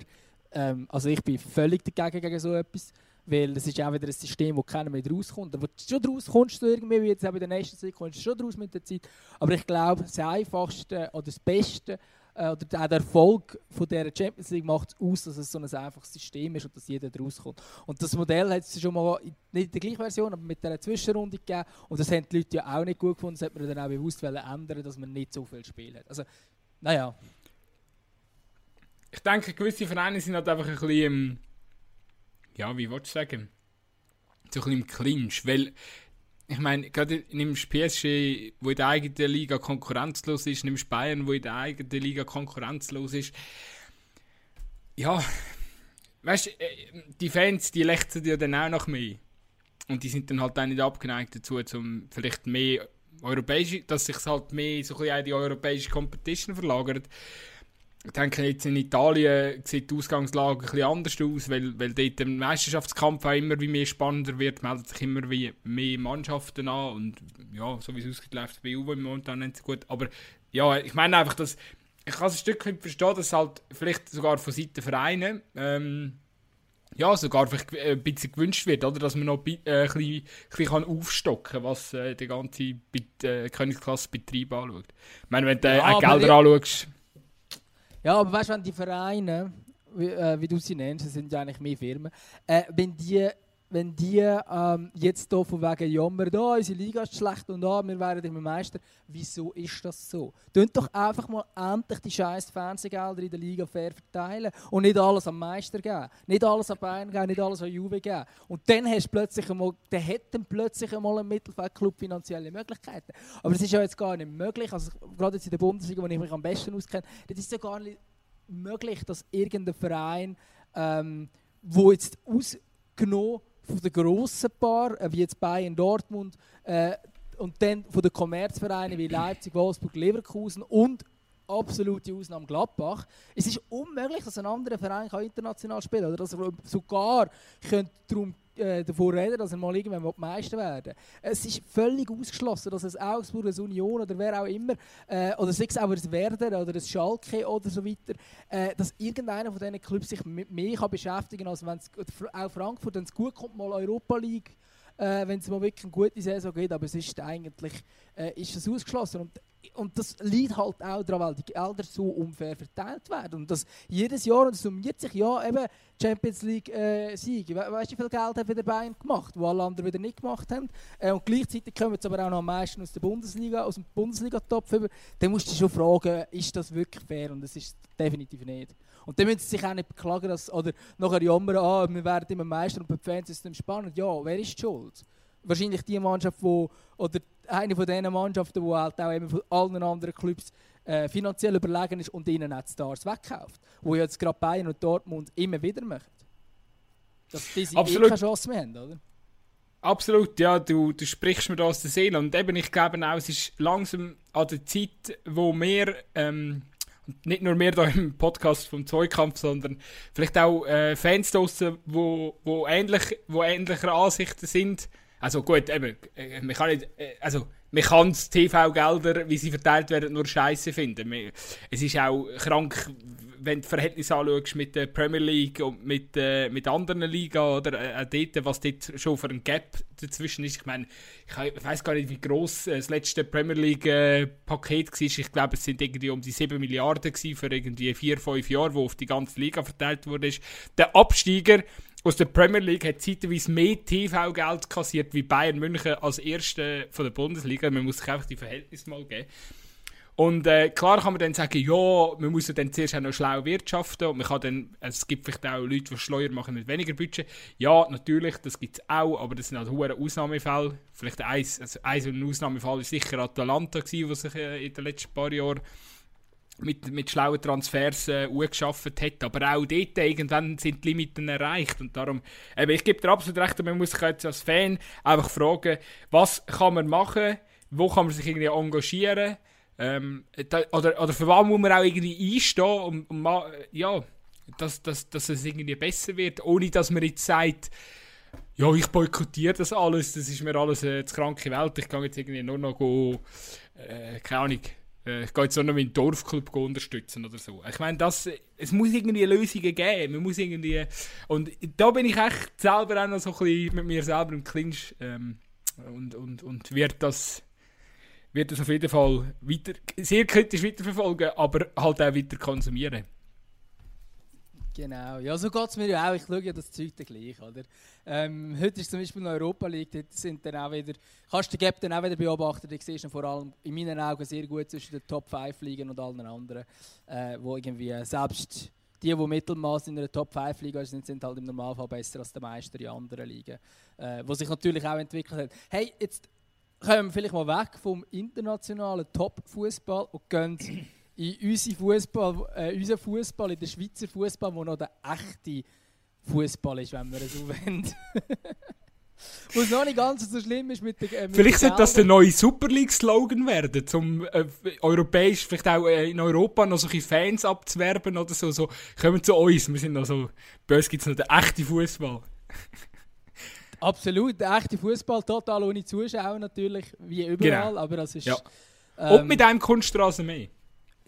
Ähm, also ich bin völlig dagegen gegen so etwas. Weil das ist auch wieder ein System, wo keiner mehr rauskommt. Aber schon draus kommst du irgendwie, wie jetzt auch bei der nächsten Zeit, kommst du schon draus mit der Zeit. Aber ich glaube, das Einfachste oder das Beste äh, oder auch der Erfolg von dieser Champions League macht aus, dass es so ein einfaches System ist und dass jeder rauskommt. Und das Modell hat es schon mal, nicht in der gleichen Version, aber mit dieser Zwischenrunde gegeben. Und das haben die Leute ja auch nicht gut gefunden. Das hat man dann auch bewusst ändern, dass man nicht so viel Spiel hat. Also, naja. Ich denke, gewisse Vereine sind halt einfach ein bisschen ja, wie willst du sagen, so ein bisschen im Clinch, weil ich meine, gerade nimmst PSG, wo in der eigenen Liga konkurrenzlos ist, nimmst Bayern, wo in der eigenen Liga konkurrenzlos ist. Ja, weißt du, äh, die Fans, die lechzen ja dann auch noch mehr. Und die sind dann halt auch nicht abgeneigt dazu, zum vielleicht mehr europäische, dass sich halt mehr so ein bisschen die europäische Competition verlagert. Ich denke, jetzt in Italien sieht die Ausgangslage ein bisschen anders aus, weil, weil dort der Meisterschaftskampf auch immer wie mehr spannender wird, meldet sich immer wie mehr Mannschaften an und ja, so wie es aussieht, läuft es bei Juve momentan nicht so gut. Aber ja, ich meine einfach, dass ich kann es ein Stückchen verstehen, dass halt vielleicht sogar von Seiten Vereine ähm, ja, sogar vielleicht ein bisschen gewünscht wird, oder? dass man noch äh, ein bisschen, bisschen aufstocken kann, was äh, den ganzen äh, Königsklasse-Betrieb anschaut. Ich meine, wenn du Ja, äh, aber Gelder anschaust, Ja, aber weißt du, wenn die Vereine, wie, äh, wie du sie nennst, das sind ja eigentlich mehr Firmen, äh, wenn die, wenn die ähm, jetzt hier von wegen jammern, da unsere Liga ist schlecht und da, wir wären immer Meister, wieso ist das so? Tönt doch einfach mal endlich die scheiß Fernsehgelder in der Liga fair verteilen und nicht alles am Meister geben, nicht alles an Bayern geben, nicht alles an Juve geben. Und dann hast plötzlich einmal, dann dann plötzlich einmal ein Mittelfeldclub finanzielle Möglichkeiten. Aber das ist ja jetzt gar nicht möglich, also gerade jetzt in der Bundesliga, wo ich mich am besten auskenne, das ist ja gar nicht möglich, dass irgendein Verein, ähm, wo jetzt ausgenommen von den grossen Paar, äh, wie jetzt Bayern, Dortmund, äh, und dann von den Kommerzvereinen wie Leipzig, Wolfsburg, Leverkusen und absolute Ausnahme Gladbach. Es ist unmöglich, dass ein anderer Verein international spielen kann. Oder dass er sogar darum, äh, reden dass er mal irgendwann Meister werden will. Es ist völlig ausgeschlossen, dass ein Augsburg, eine Union oder wer auch immer, äh, oder sei es auch ein Werder oder ein Schalke oder so weiter, äh, dass irgendeiner von diesen Clubs sich mit mehr kann beschäftigen kann, als wenn es auch Frankfurt, wenn es gut kommt, mal Europa League äh, wenn es mal wirklich eine gute Saison geht, aber es ist eigentlich äh, ist das ausgeschlossen. Und, und das liegt halt auch daran, weil die Gelder so unfair verteilt werden. Und das jedes Jahr, und es summiert sich, ja, eben Champions League äh, Siege. We weißt du, wie viel Geld hat wieder Bayern gemacht, wo alle anderen wieder nicht gemacht haben? Äh, und gleichzeitig kommen jetzt aber auch noch am meisten aus der Bundesliga, aus dem Bundesliga-Topf über. Dann musst du dich schon fragen, ist das wirklich fair? Und das ist definitiv nicht. Und dann müssen sie sich auch nicht beklagen, dass, oder nachher jammern, ah, wir werden immer Meister und bei den Fans ist es dann spannend. Ja, wer ist die schuld? Wahrscheinlich die Mannschaft, wo, oder eine von diesen Mannschaften, die halt auch eben von allen anderen Clubs äh, finanziell überlegen ist und ihnen auch die Stars wegkauft. Wo jetzt gerade Bayern und Dortmund immer wieder machen. Dass diese eh Absolut. keine Chance mehr haben, oder? Absolut, ja, du, du sprichst mir da aus der Seele. Und eben, ich glaube auch, es ist langsam an der Zeit, wo wir, ähm, nicht nur wir da im Podcast vom Zweikampf, sondern vielleicht auch äh, Fans draussen, wo, wo, ähnlich, wo ähnlicher Ansichten sind. Also gut, eben, äh, man kann nicht, äh, also man kann die TV-Gelder, wie sie verteilt werden, nur scheiße finden. Es ist auch krank, wenn du Verhältnisse anschaust mit der Premier League und mit, äh, mit anderen Liga oder äh, dort, was dort schon für ein Gap dazwischen ist. Ich meine, ich, weiß gar nicht, wie groß äh, das letzte Premier League-Paket war. Ich glaube, es sind irgendwie um die 7 Milliarden für irgendwie 4, 5 Jahre, wo auf die ganze Liga verteilt wurde. Der Absteiger aus der Premier League hat zeitweise mehr TV-Geld kassiert wie Bayern München als Erste von der Bundesliga. Man muss sich einfach die Verhältnisse mal geben. Und äh, klar kann man dann sagen, ja, man muss ja dann zuerst auch noch schlau wirtschaften und man kann dann, es gibt vielleicht auch Leute, die Schleuer machen mit weniger Budget. Ja, natürlich, das gibt es auch, aber das sind halt hohe Ausnahmefälle. Vielleicht also ein so ein Ausnahmefall war sicher Atalanta, gewesen, was sich äh, in den letzten paar Jahren mit, mit schlauen Transfers äh, geschafft hat. Aber auch dort irgendwann sind die Limiten erreicht. Und darum, eben, ich gebe dir absolut recht, man muss sich jetzt als Fan einfach fragen, was kann man machen, wo kann man sich irgendwie engagieren, ähm, da, oder, oder für was muss man auch irgendwie einstehen, um ma- ja, dass, dass, dass es irgendwie besser wird, ohne dass man jetzt sagt, ja, ich boykottiere das alles, das ist mir alles äh, kranke Welt, ich kann jetzt irgendwie nur noch go, äh, keine Ahnung, ich gehe jetzt nur noch meinen Dorfclub unterstützen oder so. Ich meine, das, es muss irgendwie Lösungen geben, man muss irgendwie, und da bin ich echt selber auch noch so ein bisschen mit mir selber im Clinch ähm, und, und, und wird das wird das auf jeden Fall weiter, sehr kritisch weiterverfolgen, aber halt auch weiter konsumieren. Genau, ja, so geht es mir ja auch. Ich schaue ja das Zeug dann gleich, oder? Ähm, heute ist zum Beispiel eine Europa League, dort sind dann auch wieder, kannst du den Gap dann auch wieder beobachten, da siehst du vor allem in meinen Augen sehr gut zwischen den Top 5 Ligen und allen anderen, äh, wo irgendwie selbst die, die Mittelmaß in einer Top 5 Liga sind, sind halt im Normalfall besser als der Meister in anderen Ligen, äh, wo sich natürlich auch entwickelt hat. Hey, jetzt kommen wir vielleicht mal weg vom internationalen Top-Fußball und gehen in unseren Fußball, äh, unseren Fußball, in den Schweizer Fußball, wo noch der echte Fußball ist, wenn wir es so wollen. Wo es noch nicht ganz so schlimm ist mit der. Äh, vielleicht sollte das der neue Super League-Slogan werden, um äh, europäisch, vielleicht auch äh, in Europa noch solche Fans abzuwerben oder so. so. Kommen zu uns, wir sind noch so. Bei uns gibt es noch den echten Fußball. Absolut, der echte Fußball, total ohne Zuschauer natürlich, wie überall, genau. aber das ist. Ja. Ähm, Und mit einem Kunststraße mehr.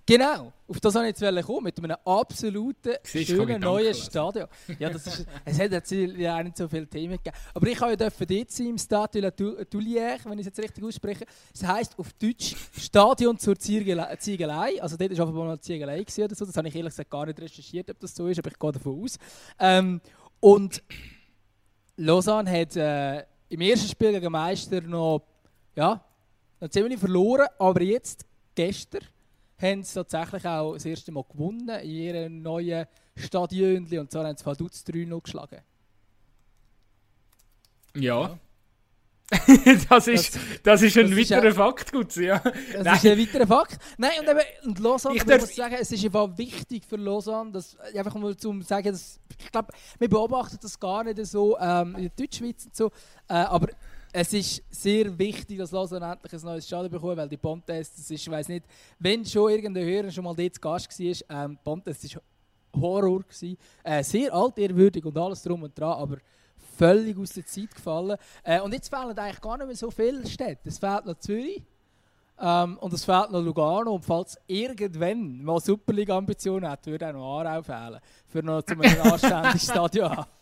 Genau, auf das wollte ich jetzt kommen, mit einem absoluten, Siehst, schönen neuen Stadion. Ja, das ist, es hat jetzt ja nicht so viele Themen gegeben. Aber ich habe ja dort sein im la Tulière, wenn ich es jetzt richtig ausspreche. Das heisst auf Deutsch Stadion zur Ziegelei. Also dort war offenbar mal Ziegelei oder so. Das habe ich ehrlich gesagt gar nicht recherchiert, ob das so ist, aber ich gehe davon aus. Ähm, und Lausanne hat äh, im ersten Spiel gegen Meister noch, ja, noch ziemlich verloren, aber jetzt, gestern, haben sie tatsächlich auch das erste Mal gewonnen in ihrem neuen Stadion. Und zwar haben sie Vaduz 3-0 geschlagen. Ja. ja. das, ist, das, das ist ein das weiterer ist Fakt, gut. Ja. Das Nein. ist ein weiterer Fakt. Nein, und, eben, und Lausanne, ich, muss sagen, es ist einfach wichtig für Lausanne, dass, einfach mal zu sagen, dass, ich glaube, wir beobachten das gar nicht so ähm, in der Deutschschweiz und so, äh, aber es ist sehr wichtig, dass Lausanne endlich ein neues Stadion bekommt, weil die ist, ich weiß nicht, wenn schon irgendein Hörer schon mal dort zu Gast war, ähm, Pontes war Horror. Gewesen. Äh, sehr altehrwürdig und alles drum und dran, aber völlig aus der Zeit gefallen. Äh, und jetzt fehlen eigentlich gar nicht mehr so viele Städte. Es fehlt noch Zürich ähm, und es fehlt noch Lugano. Und falls irgendwann mal Superliga-Ambitionen hat, würde auch noch Aarau fehlen, für noch zu einem anständigen Stadion haben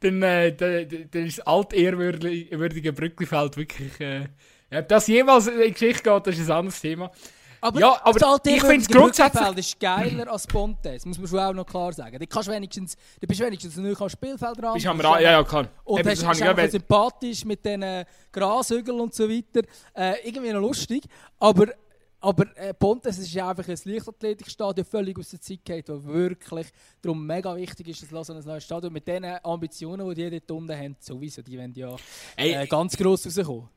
dann, äh, dann, dann ist das altehrwürdige Brücklifeld wirklich. Äh, ob das jemals in die Geschichte geht, das ist ein anderes Thema. Aber, ja, aber das ich finde es grundsätzlich ist geiler als Pontes, muss man schon auch noch klar sagen. Du, kannst wenigstens, du bist wenigstens nicht am Spielfeld dran. Bist am ja, ja, klar. Und Eben, hast, hast einfach sympathisch mit diesen Grashügeln und so weiter. Äh, irgendwie noch lustig. Aber aber äh, Pontes ist einfach ein Leichtathletikstadion, völlig aus der Zeit geht, das wirklich darum mega wichtig ist, dass Lausanne ein neues Stadion mit den Ambitionen, die die dort unten haben, sowieso, die wollen ja äh, ganz gross rauskommen.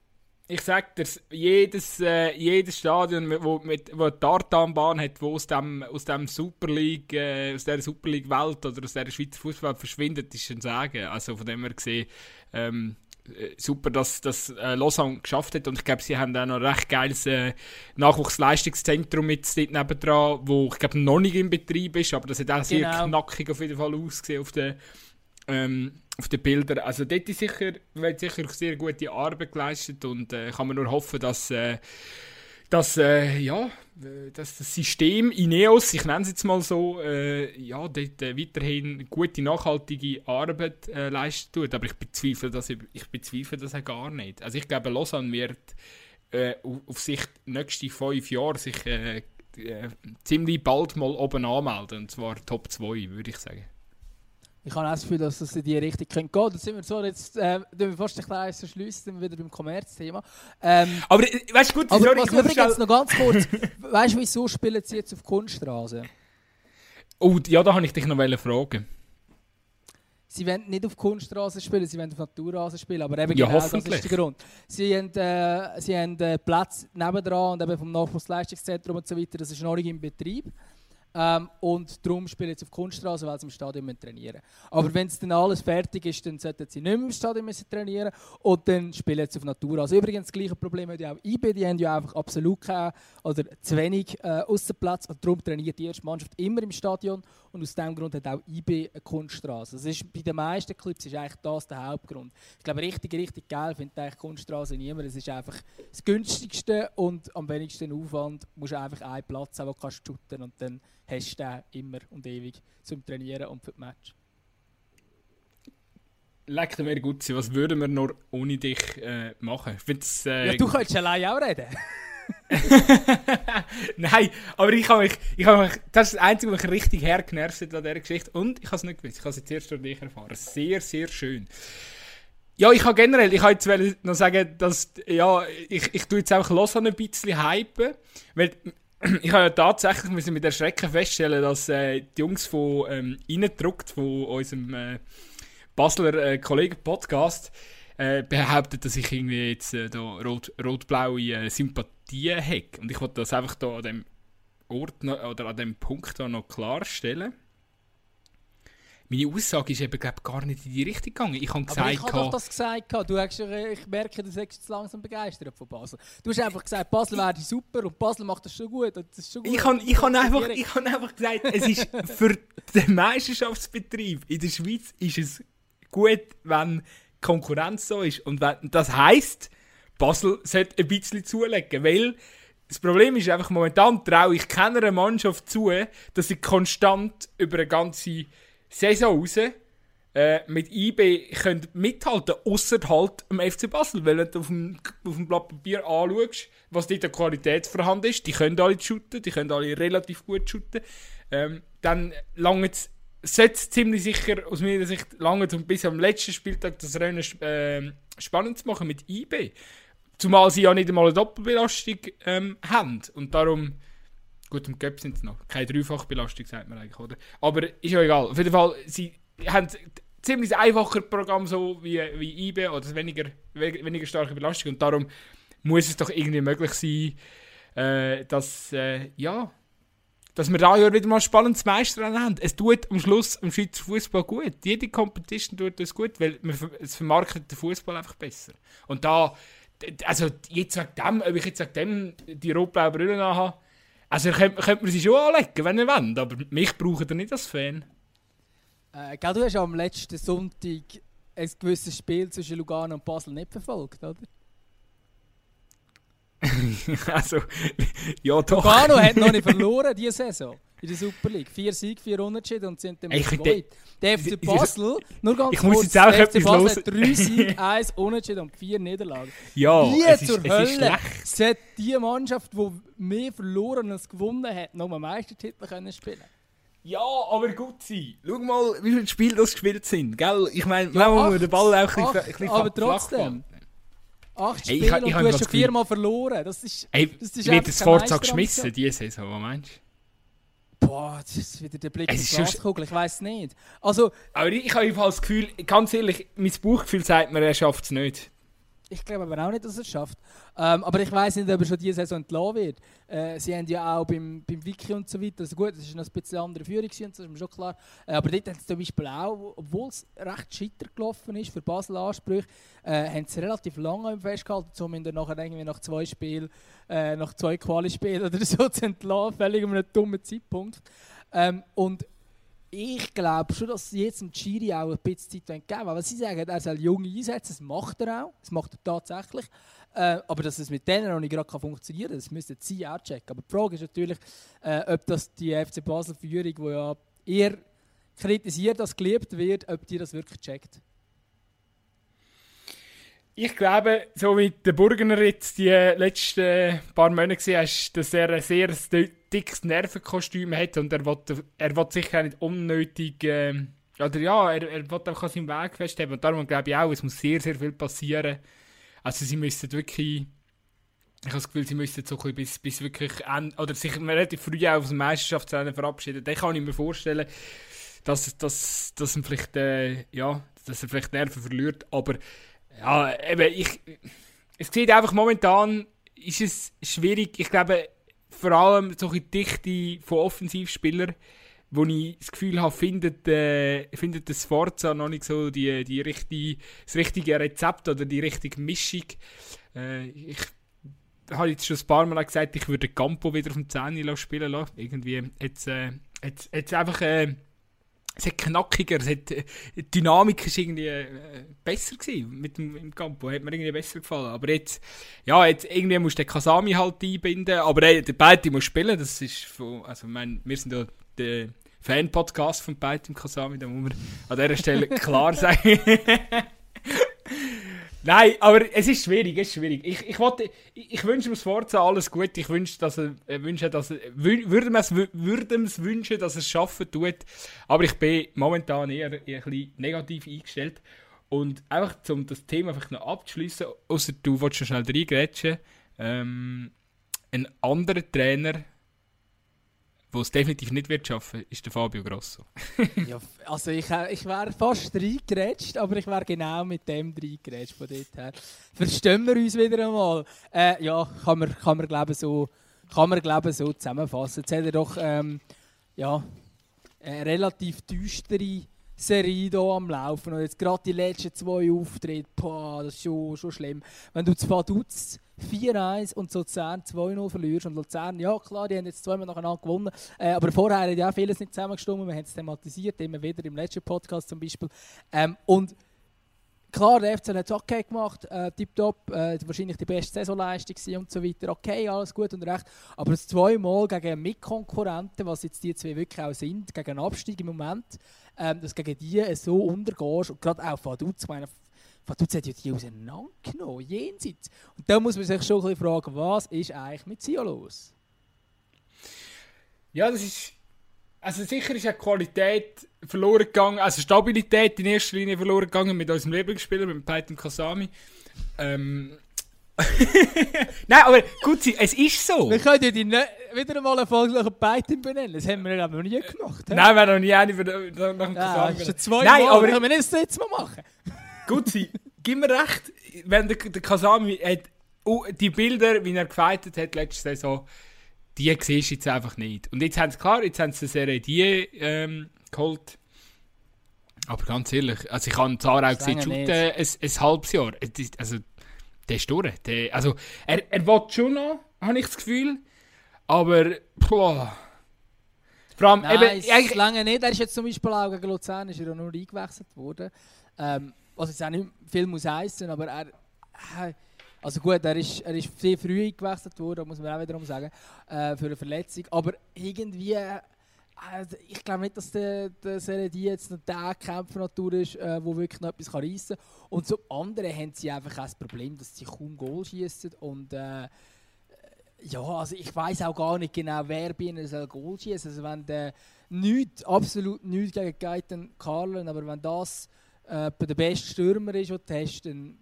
Ich sag dir, jedes, äh, jedes Stadion, wo, mit, wo eine Tartanbahn hat, wo aus dem, aus dem Super League, äh, aus der Super League Welt oder aus der Schweizer Fußball verschwindet, ist ein Sagen. Also von dem her gesehen, ähm, äh, super, dass das äh, Lausanne geschafft hat und ich glaube, sie haben auch noch ein recht geiles äh, Nachwuchsleistungszentrum mit dort nebendran, wo ich glaube noch nicht in Betrieb ist, aber das hat auch sehr genau. knackig auf jeden Fall ausgesehen auf den, ähm, auf den Bildern. Also dort ist sicher, wird sicher sehr gute Arbeit geleistet und äh, kann man nur hoffen, dass äh, dass, äh, ja, dass das System Ineos, ich nenne es jetzt mal so, äh, ja, dort äh, weiterhin gute, nachhaltige Arbeit äh, leisten tut. Aber ich bezweifle das, ich bezweifle das gar nicht. Also ich glaube, Lausanne wird äh, auf sich nächste fünf Jahre sich äh, äh, ziemlich bald mal oben anmelden. Und zwar Top 2, würde ich sagen. Ich habe auch das Gefühl, dass es in die Richtung gehen könnte. Dann sind wir so, jetzt äh, wir fast ein kleines verschließen, wieder beim Kommerzthema. Ähm, aber äh, weißt du, gut, aber sorry, was übrigens noch ganz kurz, weißt du, wieso spielen sie jetzt auf Kunststraße? Oh, ja, da habe ich dich noch fragen. Sie wollen nicht auf Kunststraße spielen, sie wollen auf Naturrasen spielen, aber eben ja, genau das ist der Grund. Sie haben, äh, sie haben äh, Platz nebendran und eben vom Nachwuchsleistungszentrum und so weiter, das ist noch nicht in Betrieb. Ähm, und darum spielen sie auf Kunststraße, weil sie im Stadion trainieren müssen. Aber wenn es dann alles fertig ist, dann sollten sie nicht mehr im Stadion müssen trainieren und dann spielen sie auf Natur. Also übrigens das gleiche Problem hat ja auch IB, die haben ja einfach absolut keinen oder zu wenig äh, Außenplatz und darum trainiert die erste Mannschaft immer im Stadion und aus diesem Grund hat auch IB eine Kunststraße. Das ist bei den meisten Clips ist eigentlich das der Hauptgrund. Ich glaube, richtig, richtig geil findet eigentlich Kunststraße niemand. Es ist einfach das günstigste und am wenigsten Aufwand. Du musst einfach einen Platz haben, wo du shooten kannst und dann hast du den immer und ewig zum Trainieren und für das Match. Leckt mir gut sein. Was würden wir noch ohne dich äh, machen? Ich äh, ja, du könntest allein auch reden. Nein, aber ich habe mich, ich habe mich, das ist das Einzige, was mich richtig hergenervt hat an dieser Geschichte. Und ich habe es nicht gewusst, ich habe es jetzt erst durch dich erfahren. Sehr, sehr schön. Ja, ich habe generell, ich wollte jetzt noch sagen, dass, ja, ich, ich tue jetzt einfach los an ein bisschen hypen, weil ich habe ja tatsächlich müssen mit Erschrecken feststellen, dass äh, die Jungs von ähm, Innendruckt, von unserem äh, Basler äh, Kollegen-Podcast, äh, behauptet, dass ich irgendwie jetzt äh, rot, rot-blaue äh, Sympathien habe. Und ich wollte das einfach da an dem Ort noch, oder an dem Punkt noch klarstellen. Meine Aussage ist eben glaub, gar nicht in die Richtung gegangen. Ich habe gesagt, ich habe doch das gesagt. Du hast, ich merke, du jetzt langsam begeistert von Basel. Du hast einfach gesagt, Basel wäre super und Basel macht das schon gut. Das ist schon gut. Ich habe ich hab einfach, ich hab einfach gesagt, es ist für den Meisterschaftsbetrieb in der Schweiz ist es gut, wenn Konkurrenz so ist. Und wenn, das heisst, Basel sollte ein bisschen zulegen, weil das Problem ist einfach, momentan traue ich keiner Mannschaft zu, dass sie konstant über eine ganze Saison raus äh, mit IB können mithalten außer halt am FC Basel. Weil wenn du auf dem, auf dem Blatt Papier anschaust, was dort an Qualität vorhanden ist, die können alle shooten, die können alle relativ gut shooten, ähm, dann lange sollte es ziemlich sicher aus meiner Sicht lange um bis am letzten Spieltag das Rennen äh, spannend zu machen mit IB. Zumal sie ja nicht einmal eine Doppelbelastung ähm, haben. Und darum, gut, im Göpp sind es noch. Keine Dreifachbelastung, sagt man eigentlich, oder? Aber ist ja egal. Auf jeden Fall, sie haben ziemlich einfacher Programm so wie, wie IB oder weniger, weniger starke Belastung. Und darum muss es doch irgendwie möglich sein, äh, dass, äh, ja, dass wir da ja wieder mal spannendes Meisterrennen haben. Es tut am Schluss am Schweizer Fußball gut. Jede Competition tut das gut, weil es vermarktet den Fußball einfach besser. Und da also jetzt wegen dem, ob ich jetzt wegen dem die rot-blaue Brille habe, also könnte, könnte man sie schon anlegen, wenn ihr wollt, aber mich braucht ihr nicht als Fan. Äh, gell, du hast am letzten Sonntag ein gewisses Spiel zwischen Lugano und Basel nicht verfolgt, oder? also, ja doch. Lugano hat noch nicht verloren diese Saison in der Super League. Vier Siege, vier Unentschieden und sind damit zwei. Der FC Basel, nur ganz ich kurz, muss jetzt auch der FC Basel los. hat drei Siege, eins Unentschieden und vier Niederlagen. Ja, Wie es zur ist, Hölle sollte die Mannschaft, die mehr verloren als gewonnen hat, noch einen Meistertitel können spielen ja, aber gut sein. Schau mal, wie viele Spiele das gespielt sind. Gell? Ich meine, ja, man muss den Ball auch ein bisschen, Aber trotzdem. Acht Spiele hey, ich, ich, und du hast schon viermal verloren. Das ist, Ey, das ist wird das Forza geschmissen, diese Saison, was meinst du? Boah, das ist wieder der Blick in die Glaskugel, ich weiß nicht. Also, aber ich, ich habe das Gefühl, ganz ehrlich, mein Bauchgefühl sagt mir, er schafft es nicht. Ich glaube aber auch nicht, dass er es schafft. Ähm, aber ich weiß nicht, ob er schon diese Saison entlassen wird. Äh, sie haben ja auch beim, beim Wiki und so weiter, also gut, das ist noch ein bisschen andere Führung, das ist mir schon klar. Äh, aber dort haben sie zum Beispiel auch, obwohl es recht scheiter gelaufen ist für Basel Ansprüche, äh, haben sie relativ lange festgehalten, um ihn dann nachher irgendwie nach zwei Spielen, äh, nach zwei Quali-Spielen oder so zu entlassen, völlig um einen dummen Zeitpunkt. Ähm, und ich glaube schon, dass sie jetzt dem Chiri auch ein bisschen Zeit geben wollen. Weil sie sagen, er soll junge einsetzen, das macht er auch. Das macht er tatsächlich. Äh, aber dass es mit denen noch nicht gerade funktionieren kann, das müssen sie auch checken. Aber die Frage ist natürlich, äh, ob das die FC Basel-Führung, die ja eher kritisiert als geliebt wird, ob die das wirklich checkt. Ich glaube, so wie der Burgener jetzt die letzten paar Monate hast, dass er sehr dickes Nervenkostüm hat und er will, er will sicher nicht unnötig. Äh, oder ja, er, er will einfach seinen Weg festhalten. Und darum glaube ich auch, es muss sehr, sehr viel passieren. Also, sie müssen wirklich. Ich habe das Gefühl, sie müssten so ein bis, bis wirklich. Oder sich relativ früh auch aus dem Meisterschaftsrennen verabschieden. Dann kann ich mir vorstellen, dass, dass, dass, vielleicht, äh, ja, dass er vielleicht Nerven verliert. Aber ja, eben, ich. Es sieht einfach momentan. Ist es schwierig. Ich glaube, vor allem so eine Dichte von Offensivspielern, wo ich das Gefühl habe, findet, äh, findet das Forza noch nicht so die, die richtige, das richtige Rezept oder die richtige Mischung. Äh, ich habe jetzt schon ein paar Mal gesagt, ich würde Campo wieder auf dem 10 spielen lassen. Irgendwie jetzt, äh, jetzt, jetzt einfach... Äh, es hat knackiger, es hat, äh, die Dynamik ist irgendwie äh, besser gewesen mit dem im Campo, hat mir irgendwie besser gefallen. Aber jetzt, ja, jetzt irgendwie musst du den Kasami halt einbinden, aber ey, der beide muss spielen, das ist von, also ich meine, wir sind ja der Fan-Podcast von beiden Kasami, da muss man an dieser Stelle klar sagen. Nein, aber es ist schwierig, es ist schwierig. Ich, ich, wollte, ich, ich wünsche dem Sforza alles gut. Ich wünsche, dass er, äh, wünsche, dass er, würde es würde wünschen, dass er es schaffen tut. Aber ich bin momentan eher, eher ein bisschen negativ eingestellt. Und einfach, um das Thema einfach noch abzuschließen, außer du willst schon schnell reingrätschen, ähm, ein anderer Trainer, wo es definitiv nicht wird schaffen, ist der Fabio Grosso. ja, also ich, äh, ich wäre fast reingerätscht, aber ich wäre genau mit dem reingerätscht von dort her. Verstehen wir uns wieder einmal? Äh, ja, kann man, kann man glaube so, kann man glaube so zusammenfassen. Jetzt hat er doch ähm, ja, eine relativ düstere Serie hier am Laufen. Und jetzt gerade die letzten zwei Auftritte, boah, das ist schon, schon schlimm. Wenn du zu Vaduz 4-1 und Luzern 2-0 verlierst. Und Luzern, ja klar, die haben jetzt zweimal nacheinander gewonnen. Äh, aber vorher hat ja vieles nicht zusammengestimmt. Wir haben es thematisiert, immer wieder im letzten Podcast zum Beispiel. Ähm, und klar, der FC hat es okay gemacht, äh, tipptopp, äh, wahrscheinlich die beste Saisonleistung und so weiter. Okay, alles gut und recht. Aber das zweimal gegen Mitkonkurrenten, was jetzt die zwei wirklich auch sind, gegen einen Abstieg im Moment, ähm, dass gegen die so untergehst und gerade auch Vaduz, ich meine, Vaduz hat ja die auseinandergenommen, jenseits. Und da muss man sich schon ein bisschen fragen, was ist eigentlich mit Sio los? Ja, das ist... Also sicher ist eine Qualität verloren gegangen, also Stabilität in erster Linie verloren gegangen mit unserem Lieblingsspieler, mit Peyton Kasami. Ähm... Nein, aber gut, es ist so. Wir können die ne wieder einmal nach Python benennen. Das haben wir noch nie gemacht. He? Nein, wir haben noch nie eine nach dem ja, Kasami. Ja, zwei Nein, Mal, aber können wir nicht das jetzt mal machen. Gut, gib mir recht, wenn der, der Kasami hat, uh, die Bilder, wie er gefeitet hat letzte Saison, die siehst du jetzt einfach nicht. Und jetzt haben sie, klar, jetzt haben sie eine Serie die ähm, geholt. Aber ganz ehrlich, also ich habe Zara auch gesehen, schon ein, ein halbes Jahr. Also, der ist durch. Der, also, er, er will schon noch, habe ich das Gefühl. Aber, boah. Vor allem, Nein, eben, eigentlich, lange nicht. Er ist jetzt zum Beispiel auch gegen Luzern ist er ja nur eingewechselt worden. Ähm, was jetzt auch nicht viel muss heißen, aber er, also gut, er ist, er ist sehr früh eingewechselt worden, muss man auch wiederum sagen, äh, für eine Verletzung. Aber irgendwie, äh, ich glaube nicht, dass der, der Seredi jetzt noch der Kämpfer-Natur ist, äh, wo wirklich noch etwas reissen kann. Und zum anderen haben sie einfach auch das Problem, dass sie kaum Goal schießen und äh, ja, also ich weiß auch gar nicht genau, wer bei ihnen soll Goal schießen. Also wenn der nichts, absolut nichts gegen Gaiten Carlen, aber wenn das äh, der beste Stürmer ist, den du hast, dann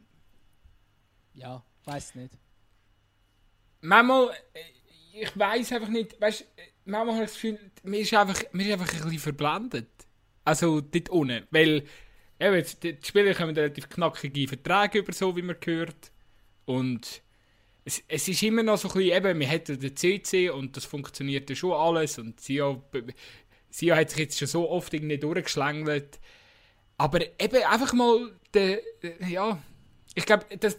ja, weiß nicht. Manchmal, äh, ich weiß einfach nicht, weißt manchmal habe ich das Gefühl, mir ist einfach, mir ist einfach ein bisschen verblendet. Also dort unten, weil eben, die Spieler haben relativ knackige Verträge über so, wie man hört. Und es, es ist immer noch so ein bisschen, eben, wir hätten den CC und das funktioniert ja schon alles und Sio, Sio hat sich jetzt schon so oft irgendwie durchgeschlängelt. Aber eben einfach mal, der, ja, ich glaube, das,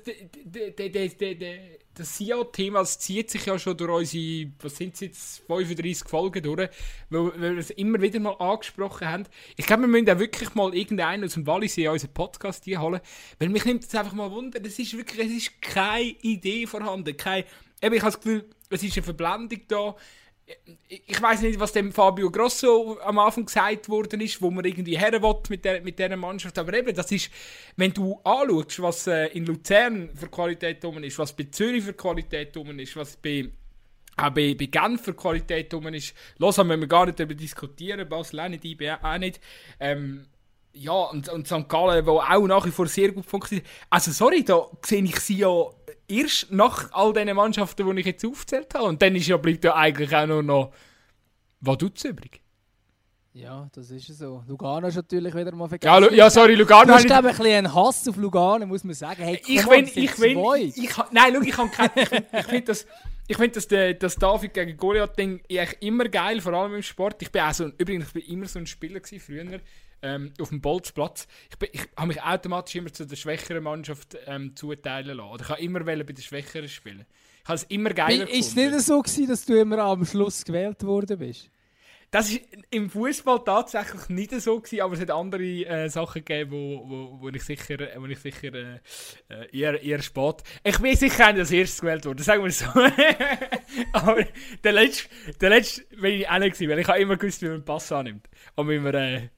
das, SEO-Thema zieht sich ja schon durch unsere, was sind es jetzt, 35 Folgen durch, weil, weil wir es immer wieder mal angesprochen haben. Ich glaube, wir müssen auch wirklich mal irgendeinen aus dem Wallis in unseren Podcast holen, weil mich nimmt das einfach mal Wunder, es ist wirklich, es ist keine Idee vorhanden, keine, eben, ich habe das Gefühl, es ist eine Verblendung da, ich weiß nicht, was dem Fabio Grosso am Anfang gesagt worden ist, wo man irgendwie her will mit, der, mit dieser Mannschaft. Aber eben, das ist, wenn du anschaust, was äh, in Luzern für Qualität rum ist, was bei Zürich für Qualität rum ist, was bei, auch bei, bei Genf für Qualität rum ist, los haben wir gar nicht darüber diskutieren, Basel auch nicht, IB auch nicht. Ähm, ja, und, und St. Gallen, wo auch nach wie vor sehr gut funktioniert. Also, sorry, da sehe ich sie ja erst nach all diesen Mannschaften, die ich jetzt aufgezählt habe. Und dann ist ja, bleibt ja eigentlich auch nur noch Vaduz übrig. Ja, das ist so. Lugano ist natürlich wieder mal vergessen. Ja, ja sorry, Lugano... Du hast, glaube ich, ein bisschen Hass auf Lugano, muss man sagen. Hey, ich will, ich will, ich, ich, nein, schau, ich habe kein, ich, ich finde das, ich finde das, das David gegen Goliath-Ding immer geil, vor allem im Sport. Ich bin auch so, übrigens, ich bin immer so ein Spieler gewesen, früher ähm, auf dem Bolzplatz. Ich, ich habe mich automatisch immer zu der schwächeren Mannschaft ähm, zuteilen lassen. Oder ich habe immer bei den Schwächeren spielen. Ich habe es immer geiler Ist es nicht so gewesen, dass du immer am Schluss gewählt worden bist? Das war im Fußball tatsächlich nicht so gewesen, aber es hat andere äh, Sachen gegeben, wo, wo, wo ich sicher, wo ich sicher äh, äh eher, eher spät. Ich bin sicher nicht als erstes gewählt worden, sagen wir so. aber der letzte, der letzte bin ich auch nicht gewesen, weil ich habe immer gewusst, wie man einen Pass annimmt und wie man äh,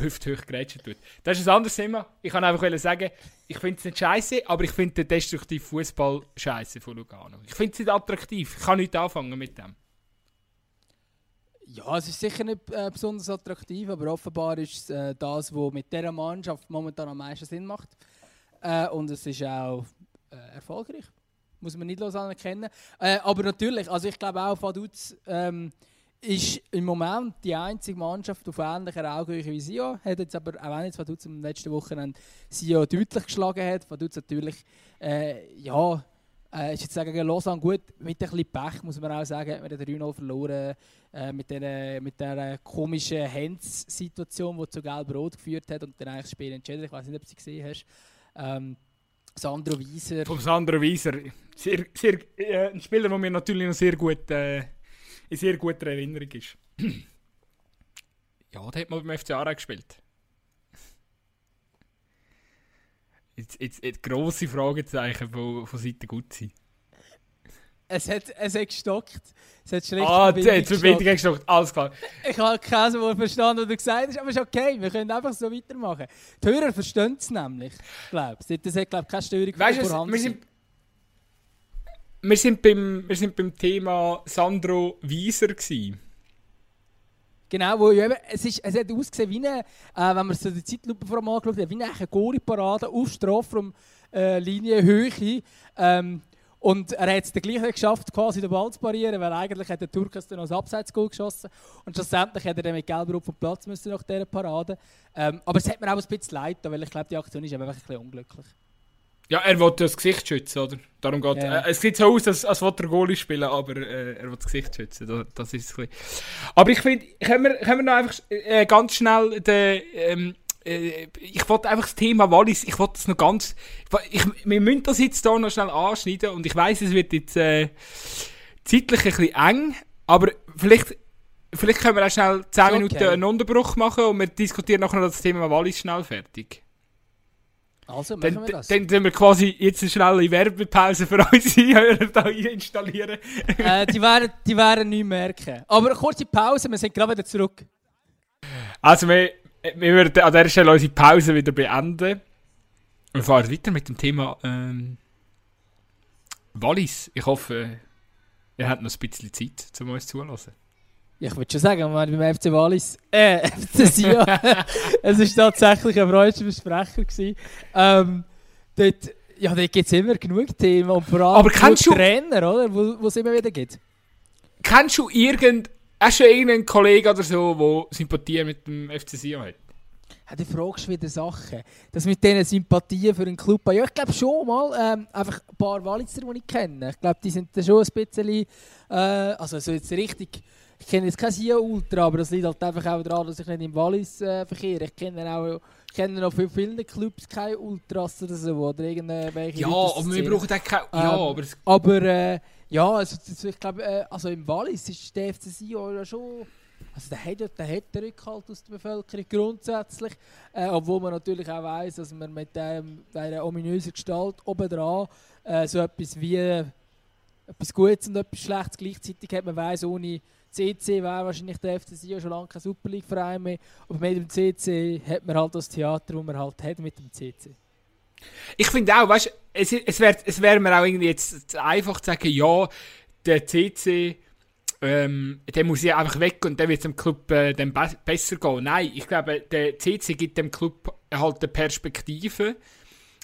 hüfthoch gerätschen tut. Das ist ein anderes Thema. Ich kann einfach sagen, ich finde es nicht scheiße, aber ich finde den destruktiven Fußball scheiße von Lugano. Ich finde es nicht attraktiv. Ich kann nicht anfangen mit dem. Ja, es ist sicher nicht äh, besonders attraktiv, aber offenbar ist es äh, das, was mit dieser Mannschaft momentan am meisten Sinn macht. Äh, und es ist auch äh, erfolgreich. Muss man nicht los anerkennen. Äh, aber natürlich, also ich glaube auch, Vaduz ähm, ist im Moment die einzige Mannschaft auf ähnlicher Augenhöhe wie Sio. Hat jetzt aber, auch wenn jetzt Vaduz am letzten Wochenende Sio deutlich geschlagen hat, Vaduz natürlich, äh, ja, Äh, ist jetzt gegen Lausanne gut, mit ein bisschen Pech muss man auch sagen, hat man den 3-0 verloren. Äh, mit der, mit der komischen Hands-Situation, die zu Gelb-Rot geführt hat und dann eigentlich das Spiel entschieden. Ich weiß nicht, ob du sie gesehen hast. Ähm, Sandro Wieser. Vom Sandro Wieser. Sehr, sehr, äh, ein Spieler, der mir natürlich noch sehr gut, äh, in sehr guter Erinnerung ist. ja, der hat mal beim FC Aarau gespielt. Jetzt, jetzt, jetzt grosse Fragezeichen von, von Seite Gutzi. Es hat, es hat gestockt. Es hat schlecht Ah, jetzt Verbindung gestockt. Alles klar. Ich habe kein Wort verstanden, was du gesagt hast, aber es ist okay. Wir können einfach so weitermachen. Die Hörer verstehen es nämlich, glaube ich. Das hat, glaube ich, keine Störung weißt vorhanden. Wir sind, wir, sind beim, wir sind beim Thema Sandro Wieser gewesen. Genau, wo eben, es, ist, es hat ausgesehen wie eine, äh, wenn man so die Zeitlupe vor allem angeschaut hat, wie eine Goalie-Parade auf Strafraumlinie äh, Höhe. Ähm, und er hat es dann gleich geschafft, quasi den Ball zu parieren, weil eigentlich hat der Turkes dann noch das Abseitsgoal geschossen. Und schlussendlich hat er dann mit Gelb vom Platz müssen nach dieser Parade. Ähm, aber es hat mir auch ein bisschen leid, weil ich glaube, die Aktion ist einfach ein bisschen unglücklich. Ja, er will das Gesicht schützen, oder? Darum geht ja. äh, Es sieht so aus, als, als wollte er Goalie spielen, aber äh, er will das Gesicht schützen. Das, das ist es ein bisschen. Aber ich finde, können wir, können wir noch einfach äh, ganz schnell den... Ähm, äh, ich wollte einfach das Thema Wallis, ich wollte das noch ganz, ich, wir müssen das jetzt hier noch schnell anschneiden und ich weiß, es wird jetzt äh, zeitlich ein bisschen eng, aber vielleicht, vielleicht können wir auch schnell 10 okay. Minuten einen Unterbruch machen und wir diskutieren nachher noch das Thema Wallis schnell fertig. Also, machen dann, wir das. Dann, dann wir quasi jetzt eine schnelle Werbepause für unsere Hörer hier installieren. äh, die, werden, die werden nichts merken. Aber eine kurze Pause, wir sind gerade wieder zurück. Also, wir, wir würden an dieser Stelle unsere Pause wieder beenden. Wir fahren weiter mit dem Thema ähm, Wallis. Ich hoffe, ihr habt noch ein bisschen Zeit, um uns Ich würde schon sagen, wir beim FC Wallis, äh, FC Sion. es war tatsächlich ein freudscher Versprecher. Ähm, dort, ja, dort gibt es immer genug Themen und vor allem Aber kennst du, Trainer, oder? Wo es immer wieder gibt. Kennst du irgend, hast du irgendeinen Kollegen oder so, der Sympathie mit dem FC Sion hat? Ja, du fragst wieder Sachen. Das mit diesen Sympathien für einen Club. Ja, ich glaube schon mal, ähm, einfach ein paar Walitzer, die ich kenne. Ich glaube, die sind da schon ein bisschen, äh, also so jetzt richtig ich kenne jetzt kein Sia Ultra, aber das liegt halt einfach auch daran, dass ich nicht im Wallis äh, verkehre. Ich kenne auch ich kenne noch für viele Clubs keine Ultras oder so, oder irgendwelche Ja, aber wir brauchen auch keine... Ja, ähm, aber... Aber, äh, ja, also, ich glaube, äh, also im Wallis ist der FC Sion ja schon... Also der hat, der hat den Rückhalt aus der Bevölkerung grundsätzlich, äh, obwohl man natürlich auch weiß, dass man mit ähm, dieser ominösen Gestalt obendran äh, so etwas wie etwas Gutes und etwas Schlechtes gleichzeitig hat. Man weiß, ohne CC wäre wahrscheinlich der FC Sion schon lange kein Super League-Verein mehr. Aber mit dem CC hat man halt das Theater, das man halt hat mit dem CC. Ich finde auch, weißt es, es wäre es wär mir auch irgendwie jetzt einfach zu sagen, ja, der CC, ähm, der muss ja einfach weg und dann wird es dem Club äh, dann be besser gehen. Nein, ich glaube, der CC gibt dem Club halt eine Perspektive,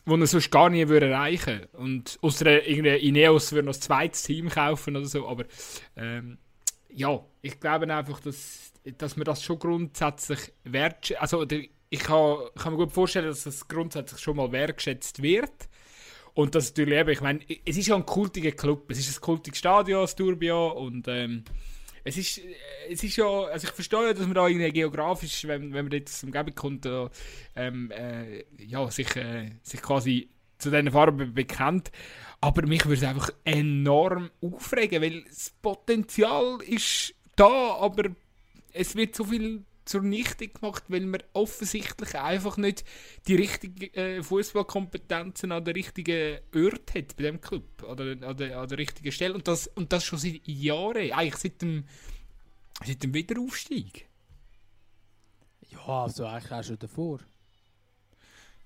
die er sonst gar nie würde erreichen würde. Und außer Ineos würde noch ein zweites Team kaufen oder so, aber ähm, ja, ich glaube einfach, dass, dass man das schon grundsätzlich wertschätzt. Also, ich kann, kann, mir gut vorstellen, dass das grundsätzlich schon mal wertschätzt wird. Und das natürlich eben, ich meine, es ist ja ein kultiger Club, es ist ein kultiges Stadion, das Turbio, und ähm, es ist, es ist ja, also ich verstehe ja, dass man da irgendwie geografisch, wenn, wenn man jetzt Umgebung kommt, ähm, äh, ja, sich, äh, sich quasi zu diesen Farben bekennt. Aber mich würde es einfach enorm aufregen, weil das Potenzial ist da, aber es wird so viel zunichte gemacht, weil man offensichtlich einfach nicht die richtigen äh, Fußballkompetenzen an der richtigen Ort hat bei dem Club, oder an der, an der richtigen Stelle. Und das, und das schon seit Jahren, eigentlich seit dem, seit dem Wiederaufstieg. Ja, also eigentlich auch schon davor.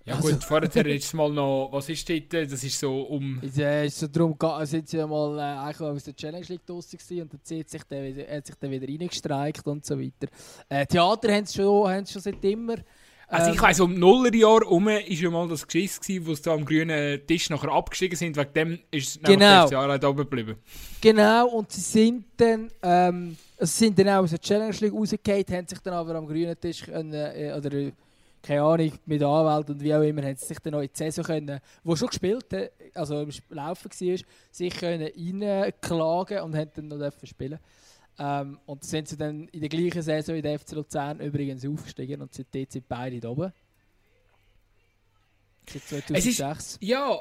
Ja also, gut, vorher jetzt mal noch, was ist dort, das ist so um... Es äh, ist so darum, sind sie ja mal äh, eigentlich aus der Challenge League draussen und dann zieht sich der, hat sich dann wieder reingestreikt und so weiter. Äh, Theater haben sie schon, schon seit immer. Also ich ähm, weiss, um Nullerjahr herum war ja mal das Geschiss, wo sie da am grünen Tisch nachher abgestiegen sind, wegen dem ist es genau. Jahr da oben geblieben. Genau, und sie sind dann, ähm, also sind dann auch aus der Challenge League rausgefallen, haben sich dann aber am grünen Tisch können, äh, oder keine Ahnung, mit Anwalt und wie auch immer, haben sie sich dann noch in die Saison können, wo schon gespielt hat, also im Laufen war, sich können reinklagen und haben dann noch dürfen spielen ähm, Und sind sie dann in der gleichen Saison in der FC Luzern übrigens aufgestiegen und seitdem sind beide da oben. Seit 2006. Ist, ja,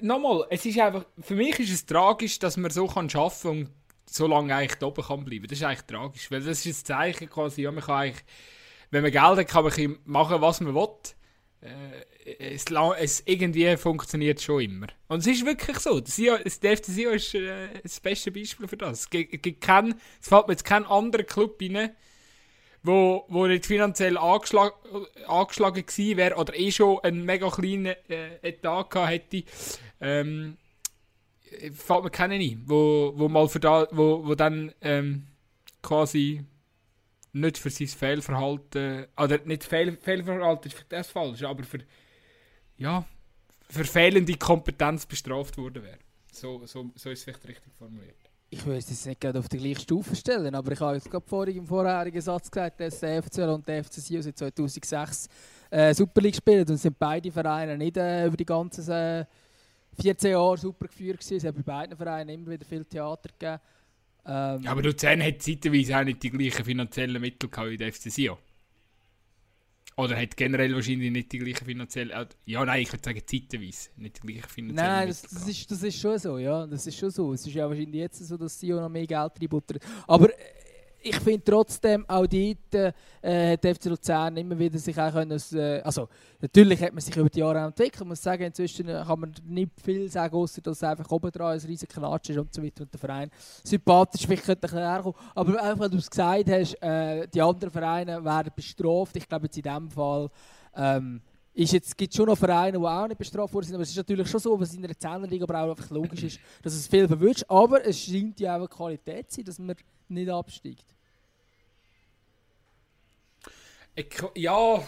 nochmal, es ist einfach, für mich ist es tragisch, dass man so kann arbeiten und so lange eigentlich da oben kann bleiben. Das ist eigentlich tragisch, weil das ist ein Zeichen quasi, ja, man kann eigentlich wenn man Geld hat, kann man machen, was man will. Äh, es, es, irgendwie funktioniert schon immer. Und es ist wirklich so. Das, der FC Sion ist äh, das beste Beispiel für das. Es, gibt kein, es fällt mir jetzt kein anderer Club rein, wo, wo nicht finanziell angeschlagen, angeschlagen gewesen wäre oder eh schon einen mega kleinen äh, Etat gehabt hätte. Ähm, fällt mir keinen ein, wo, wo mal für da, wo, wo dann ähm, quasi nicht für sein Fehlverhalten, oder nicht Fehl, Fehlverhalten ist das falsch, aber für, ja, für fehlende Kompetenz bestraft worden wäre. So, so, so ist es vielleicht richtig formuliert. Ich will es nicht gerade auf die gleiche Stufe stellen, aber ich habe jetzt gerade vorhin im vorherigen Satz gesagt, dass der FCL und der FC Sion seit 2006 äh, Super League spielen und sind beide Vereine nicht äh, über die ganzen äh, 14 Jahre super geführt gewesen. Es hat bei beiden Vereinen immer wieder viel Theater gegeben. Ähm, ja, aber Luzern hat zeitweise auch nicht die gleichen finanziellen Mittel gehabt wie der FC Sion. Oder hat generell wahrscheinlich nicht die gleichen finanziellen... Ja, nein, ich würde sagen zeitweise nicht die gleichen finanziellen Nein, das, das, ist, das ist schon so, ja. Das ist schon so. Es ist ja wahrscheinlich jetzt so, dass Sion noch mehr Geld reinbuttert. Aber äh, ich finde trotzdem, auch dort äh, hat FC Luzern immer wieder sich auch können, äh, also natürlich hat man sich über die Jahre entwickelt, muss sagen, inzwischen kann man nicht viel sagen, außer dass es einfach oben dran ein riesiger Knatsch ist und so weiter und der Verein sympathisch vielleicht könnte ein herkommen, aber einfach, weil du es gesagt hast, äh, die anderen Vereine werden bestraft, ich glaube jetzt in diesem Fall ähm, ist jetzt, gibt schon noch Vereine, die auch nicht bestraft worden sind, aber es ist natürlich schon so, was in einer Zehnerliga aber auch einfach logisch ist, dass es viel verwünscht, aber es scheint ja auch eine Qualität zu sein, dass man nicht absteigt. Ich, ja.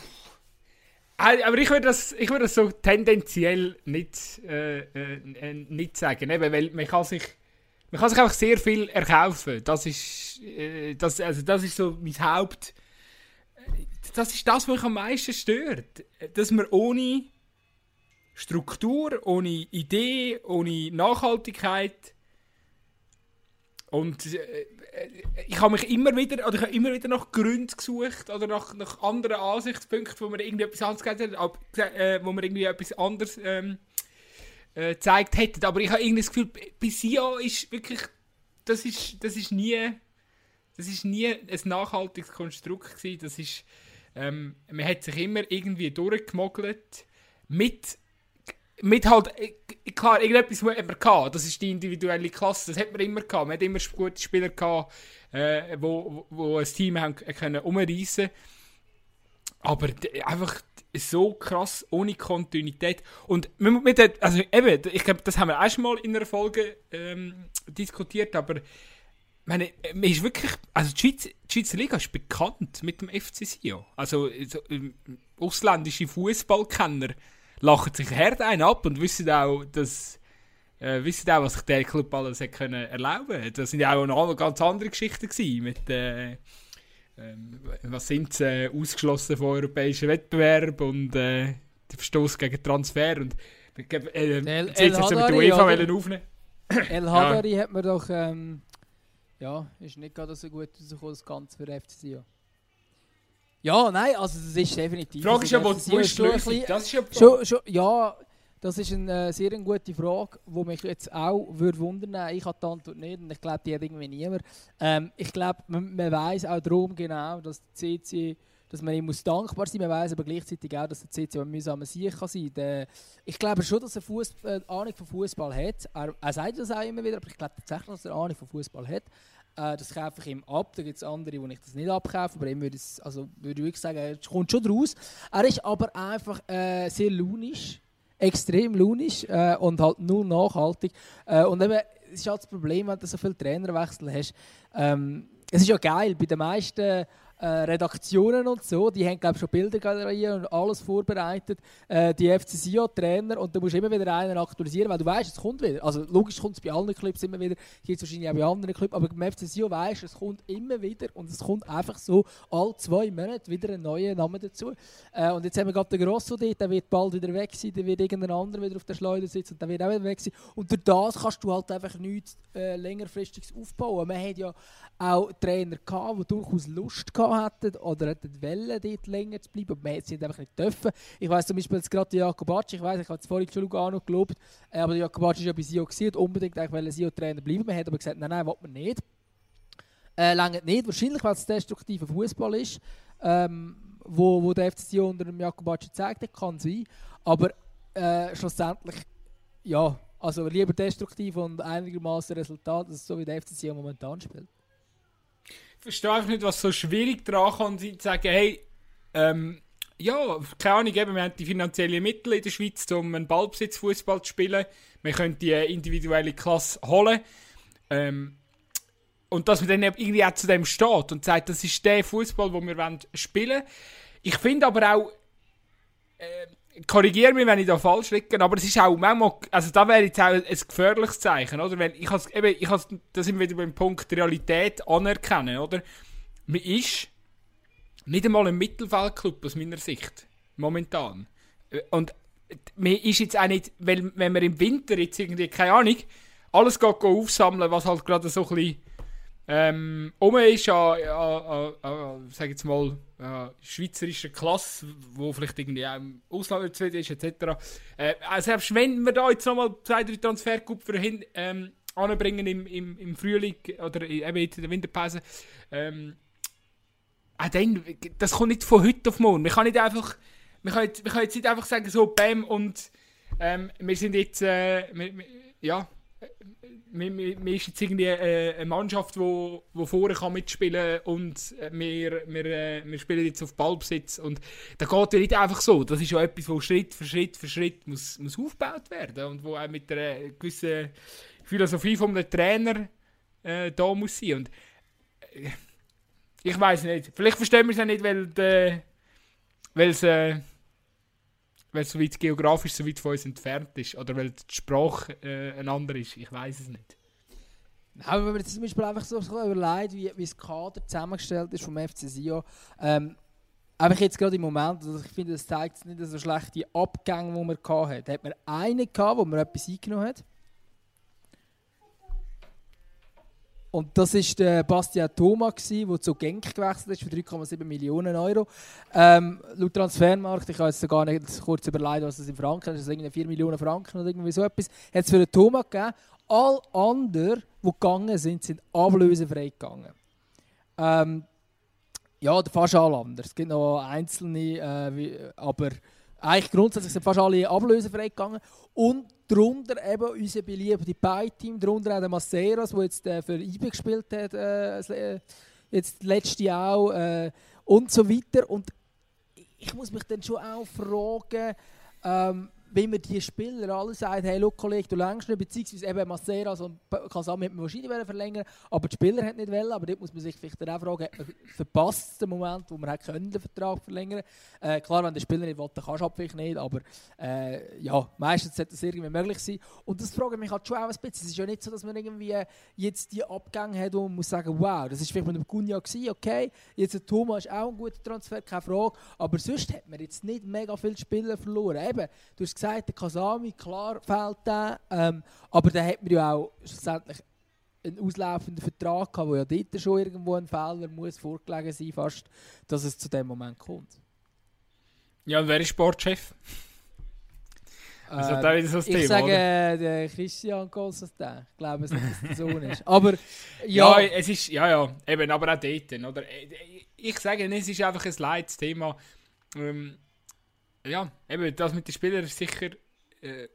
Aber ich würde das, würd das so tendenziell nicht, äh, äh, nicht sagen. Eben, weil man kann, sich, man kann sich einfach sehr viel erkaufen. Das ist, äh, das, also das ist so mein Haupt. Das ist das, was mich am meisten stört. Dass man ohne Struktur, ohne Idee, ohne Nachhaltigkeit und äh, ich habe mich immer wieder, oder ich immer wieder nach Gründen gesucht oder nach, nach anderen Ansichtspunkten, wo man irgendwie etwas anderes gesagt hat, äh, wo man irgendwie etwas anderes ähm, äh, gezeigt hätte. Aber ich habe irgendwie das Gefühl, bei SIA ist wirklich, das ist, das ist nie, das ist nie ein nachhaltiges Konstrukt gewesen. Das ist, ähm, man hat sich immer irgendwie durchgemogelt mit mit halt, äh, klar, irgendetwas hat man gehabt. Das ist die individuelle Klasse. Das hat man immer gehabt. Man hat immer gute Spieler gehabt, äh, wo, wo ein Team haben können umreißen. Aber einfach so krass ohne Kontinuität. Und mit also eben, ich glaube, das haben wir auch schon mal in einer Folge ähm, diskutiert, aber meine, man ist wirklich, also die Schweizer, die Schweizer Liga ist bekannt mit dem FC Sion. Also so, ähm, ausländische Fußballkenner lachen sich hart einen ab und wissen auch, dass äh, wissen auch, was sich der Club alles hat können erlauben. Das sind ja auch noch ganz andere Geschichten gewesen, mit äh, äh, was sind sie, äh, ausgeschlossen von europäischen Wettbewerb und äh, der Verstoß gegen Transfer und äh, El, El Hadari, die UEFA oder? aufnehmen. El Hadari ja. hat man doch ähm, ja, ist nicht gerade so gut rausgekommen, das Ganze für FCC. Ja, nein, also das ist definitiv. Die Frage ist ja, wo, wo ist die Lösung? Das ist ja schon, schon, Ja, das ist eine äh, sehr gute Frage, die mich jetzt auch würde wundern Ich habe die Antwort nicht und ich glaube, die hat irgendwie niemand. Ähm, ich glaube, man, man weiß auch darum genau, dass der CC dass man ihm muss dankbar sein muss. Man weiß aber gleichzeitig auch, dass der CC ein mühsamer Sieg kann sein kann. Ich glaube schon, dass er Fuss, äh, Ahnung von Fußball hat. Er, er sagt das auch immer wieder, aber ich glaube tatsächlich, dass er Ahnung von Fußball hat. Äh, das kaufe ich ihm ab. Da gibt es andere, wo ich das nicht abkaufe. Aber ihm würde, es, also würde ich sagen, er kommt schon draus. Er ist aber einfach äh, sehr launisch. Extrem launisch äh, und halt nur nachhaltig. Äh, und eben, es ist halt das Problem, wenn du so viele Trainerwechsel hast. Ähm, es ist ja geil, bei den meisten äh, Redaktionen und so, die haben glaube schon Bildergalerien und alles vorbereitet, äh, die FC Sion Trainer und du musst immer wieder einen aktualisieren, weil du weißt, es kommt wieder. Also logisch kommt es bei allen Clubs immer wieder, gibt es wahrscheinlich auch bei anderen Clubs, aber beim FC Sion weißt es kommt immer wieder und es kommt einfach so alle zwei Monate wieder ein neuer Name dazu. Äh, und jetzt haben wir gerade den Grosso dort, der wird bald wieder weg sein, der wird irgendein anderer wieder auf der Schleuder sitzen und der wird auch wieder weg sein. Und durch das kannst du halt einfach nichts äh, längerfristiges aufbauen. Man hat ja auch Trainer gehabt, die durchaus Lust hatten oder hätten wollen, dort länger zu bleiben, aber man hätte einfach nicht dürfen. Ich weiss zum Beispiel jetzt gerade Jakobacci, ich weiss, ich habe es vorhin schon noch gelobt, äh, aber Jakobacci ist ja bei Sio gewesen, unbedingt eigentlich Sio-Trainer bleiben. Man hat aber gesagt, nein, nein, will man nicht. Äh, lange nicht, wahrscheinlich, weil es destruktiver Fußball ist, ähm, wo, wo der FC Sion unter dem Jakobacci gezeigt hat, kann sein. Aber äh, schlussendlich, ja, also lieber destruktiv und einigermaßen Resultat, als so wie der FC Sion momentan spielt verstehe einfach nicht, was so schwierig daran kann, zu sagen, hey, ähm, ja, keine Ahnung, eben, wir haben die finanziellen Mittel in der Schweiz, um einen Ballbesitzfußball zu spielen. Wir können die individuelle Klasse holen. Ähm, und dass man dann irgendwie auch zu dem steht und sagt, das ist der Fußball, den wir spielen wollen. Ich finde aber auch, äh, korrigiere mich, wenn ich da falsch liege, aber es ist auch manchmal, also da wäre jetzt auch ein gefährliches Zeichen, oder? Wenn ich has, eben, ich has, da sind wir wieder beim Punkt Realität anerkennen, oder? Man ist nicht einmal ein Mittelfeldclub aus meiner Sicht, momentan. Und man ist jetzt auch nicht, weil, wenn man im Winter jetzt irgendwie, keine Ahnung, alles geht aufsammeln, was halt gerade so ein bisschen ähm, um ist an, an, an, an sag jetzt mal, äh, schweizerischer Klasse, wo vielleicht irgendwie auch im Ausland ist, etc. Äh, also selbst wenn wir da jetzt nochmal zwei, drei Transferkupfer hin ähm, anbringen im, im, im Frühling oder eben in der Winterpause, ähm, auch dann, das kommt nicht von heute auf morgen. Man kann nicht einfach, man kann jetzt, man kann jetzt nicht einfach sagen, so, bam, und ähm, wir sind jetzt, äh, wir, wir, ja, wir, wir, ist jetzt irgendwie äh, eine Mannschaft, die wo, wo vorne kann mitspielen und wir, wir, äh, wir spielen jetzt auf Ballbesitz und da geht ja nicht einfach so. Das ist ja etwas, wo Schritt für Schritt für Schritt muss, muss aufgebaut werden und wo auch mit einer gewissen Philosophie vom Trainer äh, da muss sein. Und äh, ich weiß nicht. Vielleicht verstehen wir es ja nicht, weil weil es äh, weil es so weit geografisch so weit von uns entfernt ist oder weil die Sprache äh, ein andere ist. Ich weiß es nicht. Aber wenn man jetzt zum Beispiel einfach so überlegt, wie, wie das Kader zusammengestellt ist vom FC Sion, ähm, einfach jetzt gerade im Moment, also ich finde, das zeigt nicht so schlechte Abgänge, die man hatte. Hat man einen gehabt, wo man etwas eingenommen hat. Und das war der Bastian Thoma, der zu Genk gewechselt ist für 3,7 Millionen Euro. Ähm, laut Transfermarkt, ich habe jetzt gar nicht kurz überlegt, was das in Franken ist, das irgendwie 4 Millionen Franken oder irgendwie so etwas, hat es für den Thoma gegeben. Alle anderen, die gegangen sind, sind ablösefrei gegangen. Ähm, ja, fast alle anderen. Es gibt noch einzelne, äh, wie, aber eigentlich grundsätzlich sind fast alle ablösefrei gegangen. Und darunter eben unser beliebter Beiteam, darunter auch der Maceras, der jetzt äh, für IBE gespielt hat, äh, jetzt letzte Jahr auch, äh, und so weiter. Und ich muss mich dann schon auch fragen, ähm, wenn man die Spieler alle sagt, hey, look, Kollege, du längst nicht, beziehungsweise eben Maceras und Kasami hätte man wahrscheinlich verlängern aber die Spieler hat nicht wollen, aber dort muss man sich vielleicht auch fragen, hat man verpasst den Moment, wo man hat können, den Vertrag verlängern äh, Klar, wenn der Spieler nicht will, dann kannst du vielleicht nicht, aber äh, ja, meistens sollte das irgendwie möglich sein. Und das frage ich mich halt schon auch ein bisschen. Es ist ja nicht so, dass man irgendwie jetzt die Abgänge hat, wo man muss sagen, wow, das ist vielleicht mit dem Gunja gewesen, okay, jetzt der Thomas ist auch ein guter Transfer, keine Frage, aber sonst hat man jetzt nicht mega viele Spieler verloren. Eben, du hast gesagt, der Kasami, klar fehlt der. Ähm, aber dann hat man ja auch schlussendlich einen auslaufenden Vertrag gehabt, wo ja dort schon irgendwo ein Fehler muss vorgelegen sein, fast, dass es zu dem Moment kommt. Ja, und wer ist Sportchef? Ist äh, wieder so das ich Thema, sage, oder? der Christian Golsestein. Ich glaube, dass das der Sohn ist. Aber ja. ja. es ist, ja, ja, eben, aber auch dort, oder? Ich sage, es ist einfach ein Leitsthema. Ähm, ja, eben, das mit den Spielern ist sicher. Äh,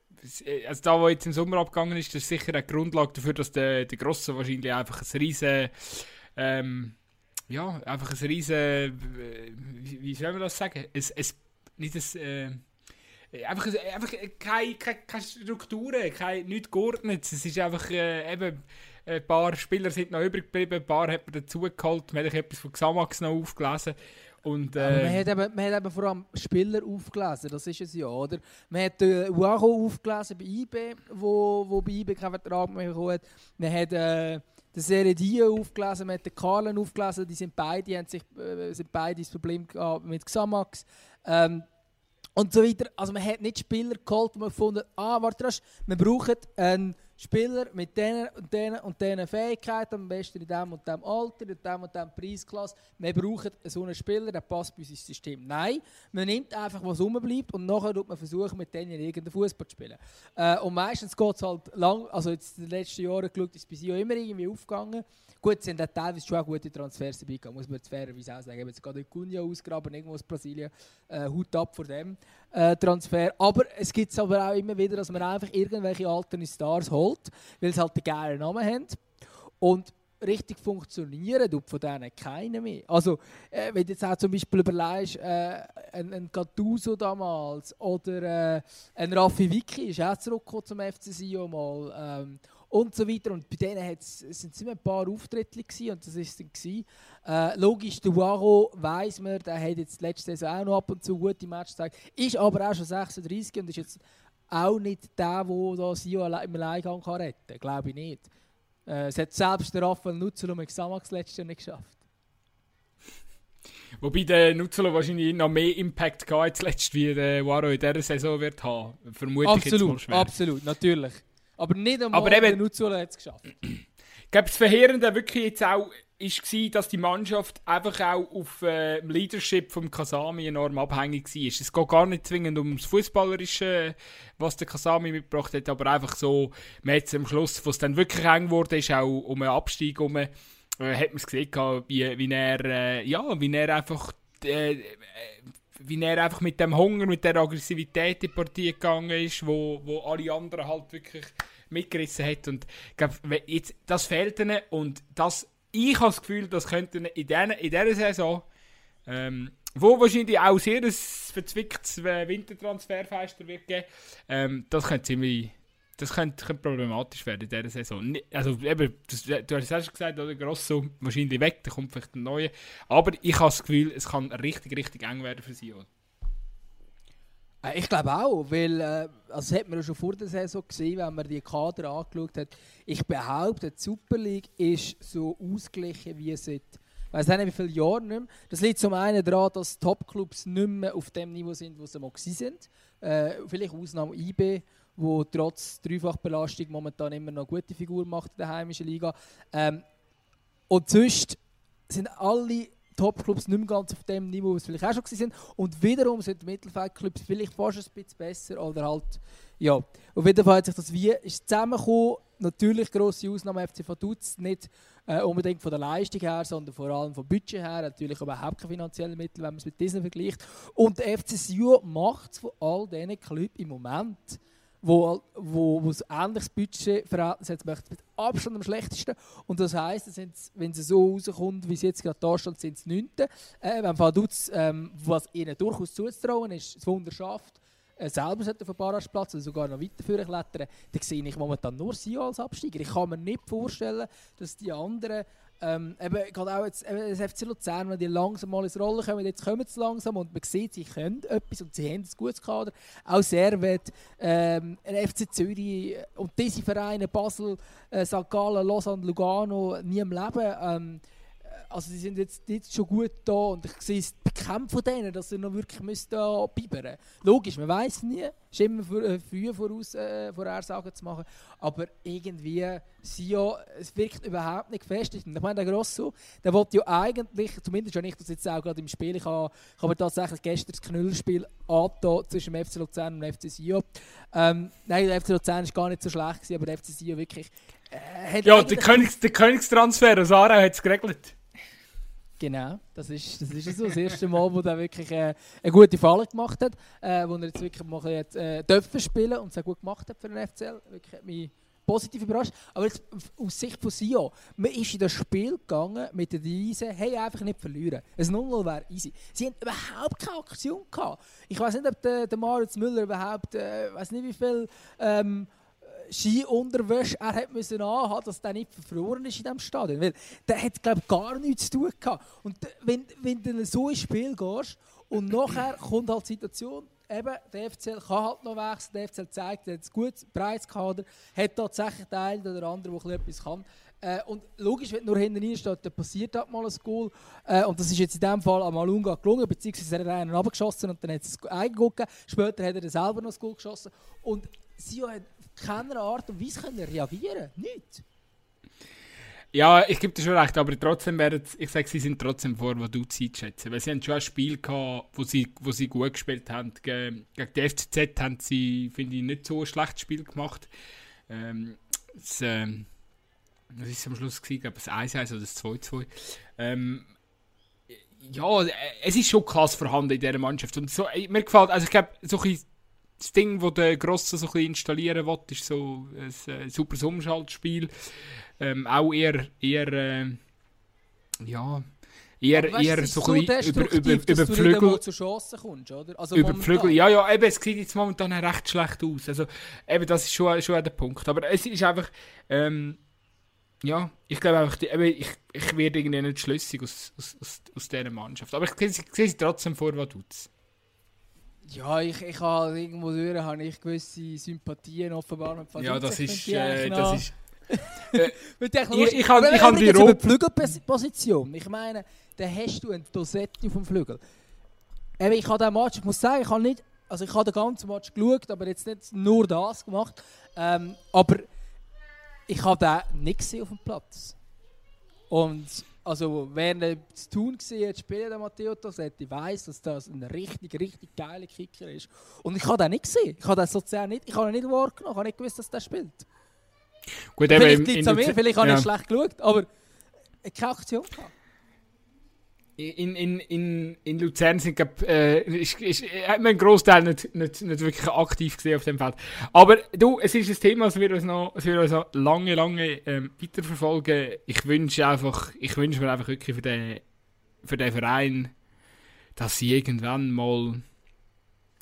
also da, wo jetzt im Sommer abgegangen ist, das ist sicher eine Grundlage dafür, dass der, der Grosse wahrscheinlich einfach ein riesen. Ähm, ja, einfach ein riesen. Äh, wie, wie soll man das sagen? Es, es, nicht ein. Äh, einfach, einfach keine, keine, keine Strukturen, kein, nichts geordnet. Es ist einfach äh, eben Ein paar Spieler sind noch übrig geblieben, ein paar hat man dazu geholt. Man hat etwas von Xamax noch aufgelesen. Und, äh, man, hat eben, man hat eben vor allem Spieler aufgelesen, das ist es ja, oder? Man hat äh, Uacho aufgelesen bei IB, wo, wo bei IB keinen Vertrag mehr bekommen hat. Man hat äh, den Seredio aufgelesen, man hat den Karlen aufgelesen, die sind beide, haben sich, äh, sind beide das Problem mit Xamax. Ähm, und so weiter. Also man hat nicht Spieler geholt, wo man gefunden ah, warte, wir brauchen einen Spieler mit diesen und diesen und diesen Fähigkeiten, am besten in diesem und diesem Alter, in diesem und diesem Preisklasse. Wir brauchen so einen Spieler, der passt bei unserem System. Nein, man nimmt einfach, was rumbleibt und nachher versucht man versuchen, mit denen irgendeinen Fußball zu spielen. Äh, und meistens geht es halt lang, also jetzt in den letzten Jahren geschaut, ist es bei auch immer irgendwie aufgegangen. Gut, sind auch teilweise schon auch gute Transfers dabei gegangen, muss man fairerweise auch sagen. Ich habe jetzt gerade Cunha ausgraben, irgendwo aus Brasilien. Äh, Hut ab vor dem äh, Transfer. Aber es gibt es aber auch immer wieder, dass man einfach irgendwelche alten Stars holt, weil sie halt einen geilen Namen haben. Und richtig funktionieren tut von denen keiner mehr. Also, äh, wenn du jetzt auch zum Beispiel überlegst, äh, ein, ein Gattuso damals oder äh, ein Raffi Vicky ist auch zurückgekommen zum FC Sion mal. Ähm, und so weiter. Und bei denen sind es immer ein paar Auftritte gewesen, und das war es dann. Äh, logisch, der Waro weiss man, der hat jetzt letzte Saison auch noch ab und zu gute Matches gezeigt, ist aber auch schon 36 und ist jetzt auch nicht der, der da Sio im Alleingang kann retten kann. Glaube ich nicht. Äh, es hat selbst der Raphael Nutzelo mit Xamax letztes Jahr nicht geschafft. Wobei der Nutzelo wahrscheinlich noch mehr Impact gehabt jetzt letzt, wie der Waro in dieser Saison wird haben. Vermute absolut, ich jetzt mal schwer. Absolut, natürlich. Aber nicht einmal Aber eben, Nutzula hat es geschafft. Ich glaube, das Verheerende wirklich jetzt auch war, dass die Mannschaft einfach auch auf äh, dem Leadership vom Kasami enorm abhängig war. Es geht gar nicht zwingend ums Fußballerische, was der Kasami mitgebracht hat, aber einfach so, man hat am Schluss, wo es dann wirklich eng wurde, ist auch um einen Abstieg herum, äh, hat man es gesehen, wie, wie, er, äh, ja, wie er einfach äh, wie er einfach mit dem Hunger, mit der Aggressivität in die Partie gegangen ist, wo, wo alle anderen halt wirklich mitgerissen hat. Und ich glaube, jetzt, das fehlt ihnen und das, ich habe das Gefühl, das könnte in dieser, in dieser Saison, ähm, wo wahrscheinlich auch sehr ein verzwicktes Wintertransferfenster wird geben, ähm, das könnte ziemlich das könnte, könnte, problematisch werden in dieser Saison. Also eben, das, du hast es schon gesagt, oder Grosso wahrscheinlich weg, da kommt vielleicht ein neuer. Aber ich habe das Gefühl, es kann richtig, richtig eng werden für sie. Äh, ich glaube auch, weil äh, also das hat man schon vor der Saison gesehen, wenn man die Kader angeschaut hat. Ich behaupte, die Super League ist so ausgeglichen wie seit weiß nicht, wie viele Jahre nicht mehr. Das liegt zum einen daran, dass Top-Clubs nicht mehr auf dem Niveau sind, wo sie mal waren. Äh, vielleicht Ausnahme IB wo trotz Dreifachbelastung momentan immer noch gute Figur macht in der heimischen Liga. Ähm, und sonst sind alle Top-Clubs nicht mehr ganz auf dem Niveau, was vielleicht auch schon sind. Und wiederum sind die Mittelfeldclubs vielleicht fast ein bisschen besser oder halt, ja. Auf jeden Fall hat sich das wie ist zusammengekommen. Natürlich grosse Ausnahme FC Vaduz, nicht äh, unbedingt von der Leistung her, sondern vor allem vom Budget her. Natürlich überhaupt keine finanziellen Mittel, wenn man es mit diesen vergleicht. Und der FC Sion macht es von all diesen Clubs im Moment wo, wo, wo ein ähnliches Budgetverhältnis hat, mit Abstand am schlechtesten. Und das heisst, wenn es so rauskommt, wie es jetzt gerade da steht, sind es 9. Äh, wenn Vaduz, ähm, was ihnen durchaus zuzutrauen ist, das Wunder schafft, äh, selber auf den Barrageplatz oder sogar noch weiter klettern, dann sehe ich momentan nur sie als Absteiger. Ich kann mir nicht vorstellen, dass die anderen ähm, eben, gerade auch jetzt, eben das FC Luzern, wenn die langsam mal ins Rollen kommen, jetzt kommen sie langsam und man sieht, sie können etwas und sie haben ein gutes Kader. Auch Servet, ähm, FC Zürich und diese Vereine, Basel, äh, St. Gallen, Lausanne, Lugano, nie im Leben. Ähm, also die sind jetzt, jetzt schon gut da und ich sehe es bekämpft von denen, dass sie noch wirklich müsst da bibern. Logisch, man weiß nie, ist immer für, äh, früh voraus äh, Vorhersagen zu machen, aber irgendwie Sio, es wirkt überhaupt nicht fest. Ich meine, der Grosso, der wollte ja eigentlich, zumindest wenn ich das jetzt auch gerade im Spiel, ich habe, ich habe tatsächlich gestern das Knüllspiel angetan zwischen dem FC Luzern und dem FC Sio. Ähm, nein, der FC Luzern war gar nicht so schlecht, gewesen, aber der FC Sio wirklich... Äh, ja, der, Königs, der Königstransfer aus Aarau hat es geregelt. Genau, das ist, das ist so das erste Mal, wo er wirklich äh, eine gute Falle gemacht hat, äh, wo er jetzt wirklich mal jetzt, äh, dürfen spielen und es gut gemacht hat für den FCL. Wirklich hat mich positiv überrascht. Aber jetzt aus Sicht von Sion, man ist in das Spiel gegangen mit der Devise, hey, einfach nicht verlieren. Ein 0 wäre easy. Sie haben überhaupt keine Aktion gehabt. Ich weiß nicht, ob der, der Maritz Müller überhaupt, äh, weiß nicht wie viel... Ähm, Skiunterwäsche er hat müssen anhaben, dass der nicht verloren ist in diesem Stadion. Weil der hat, glaube gar nichts zu tun gehabt. Und wenn, wenn du so ins Spiel gehst und nachher kommt halt die Situation, eben, der FCL kann halt noch wechseln, der FCL zeigt, er hat ein gutes, breites Kader, hat tatsächlich den einen oder anderen, der etwas kann. Äh, und logisch, wenn du nur hinten rein steht, dann passiert halt mal ein Goal. Äh, und das ist jetzt in diesem Fall am Malunga gelungen, beziehungsweise er hat einen abgeschossen und dann hat es ein. Später hat er selber noch ein Goal geschossen. Und Sio hat keiner Art und Weise können reagieren Nicht. Ja, ich gebe dir schon recht, aber trotzdem werden ich sage, sie sind trotzdem vor, wo du Zeit schätzen. Weil sie haben schon ein Spiel gehabt, wo sie, wo sie gut gespielt haben. Gegen die FCZ haben sie, finde ich, nicht so ein schlechtes Spiel gemacht. Ähm, das, ähm, was ist am Schluss gewesen? Ich glaube, das 1-1 oder das 2-2. Ähm, ja, es ist schon krass vorhanden in dieser Mannschaft. Und so, mir gefällt, also ich glaube, so ein das Ding, das der Grosse so ein installieren will, ist so ein, ein super Umschaltspiel. Ähm, auch eher, eher äh, ja, eher, weißt, eher so, ein bisschen über, über, über Flügel. zu Chancen kommst, oder? Also über Flügel, ja, ja, eben, es sieht jetzt momentan recht schlecht aus. Also, eben, das ist schon, schon der Punkt. Aber es ist einfach, ähm, ja, ich glaube einfach, ich, ich werde irgendwie nicht schlüssig aus, aus, aus, aus dieser Mannschaft. Aber ich sehe, sie trotzdem vor, was tut Ja, ich, ich habe irgendwo durch, habe ich gewisse Sympathien offenbar mit Fadizek. Ja, das ist, äh, das ist... äh, ich, ich, habe ich die Ro Flügelposition. Ich meine, da hast du ein Dosette vom Flügel. Eben, ich habe den Match, ich muss sagen, ich habe nicht, also ich habe den ganzen Match geschaut, aber jetzt nicht nur das gemacht. Ähm, aber ich habe den nicht gesehen auf dem Platz. Und also, wer nicht zu tun gesehen hat, spielen der Matteo Tosetti, weiß, dass das ein richtig, richtig geiler Kicker ist. Und ich habe den nicht gesehen. Ich habe den sozial nicht, ich habe ihn nicht wahrgenommen. Ich habe nicht gewusst, dass der spielt. Gut, vielleicht liegt es an mir, vielleicht habe ich schlecht geschaut, aber keine Aktion gehabt. In, in, in, in Luzern sind, glaub, äh, ist, ist, hat man einen Großteil nicht, nicht, nicht wirklich aktiv gesehen auf dem Feld. Aber du, es ist ein Thema, das wir uns noch, das wir uns noch lange, lange ähm, weiterverfolgen. Ich wünsche einfach, ich wünsche mir einfach wirklich für den, für den Verein, dass sie irgendwann mal,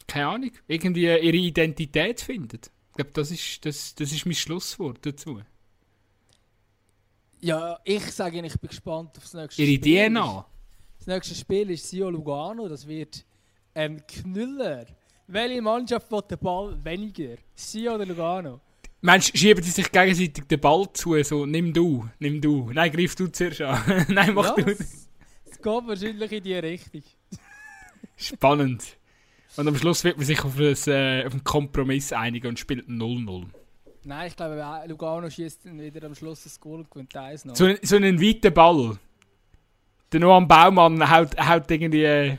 keine Ahnung, irgendwie ihre Identität finden. Ich glaube, das ist, das, das ist mein Schlusswort dazu. Ja, ich sage Ihnen, ich bin gespannt auf das nächste Ihre Spiel. DNA? Das nächste Spiel ist Sio Lugano. Das wird ein Knüller. Welche Mannschaft will den Ball weniger? Sio oder Lugano? Mensch, schieben sie sich gegenseitig den Ball zu, so nimm du, nimm du. Nein, greif du zuerst an. Nein, mach ja, du. Es geht wahrscheinlich in die Richtung. Spannend. Und am Schluss wird man sich auf, das, äh, auf einen Kompromiss einigen und spielt 0-0. Nein, ich glaube, Lugano schießt wieder am Schluss das Goal und gewinnt 1 noch. So, so einen weiten Ball. Der Noam Baumann haut, haut irgendwie äh,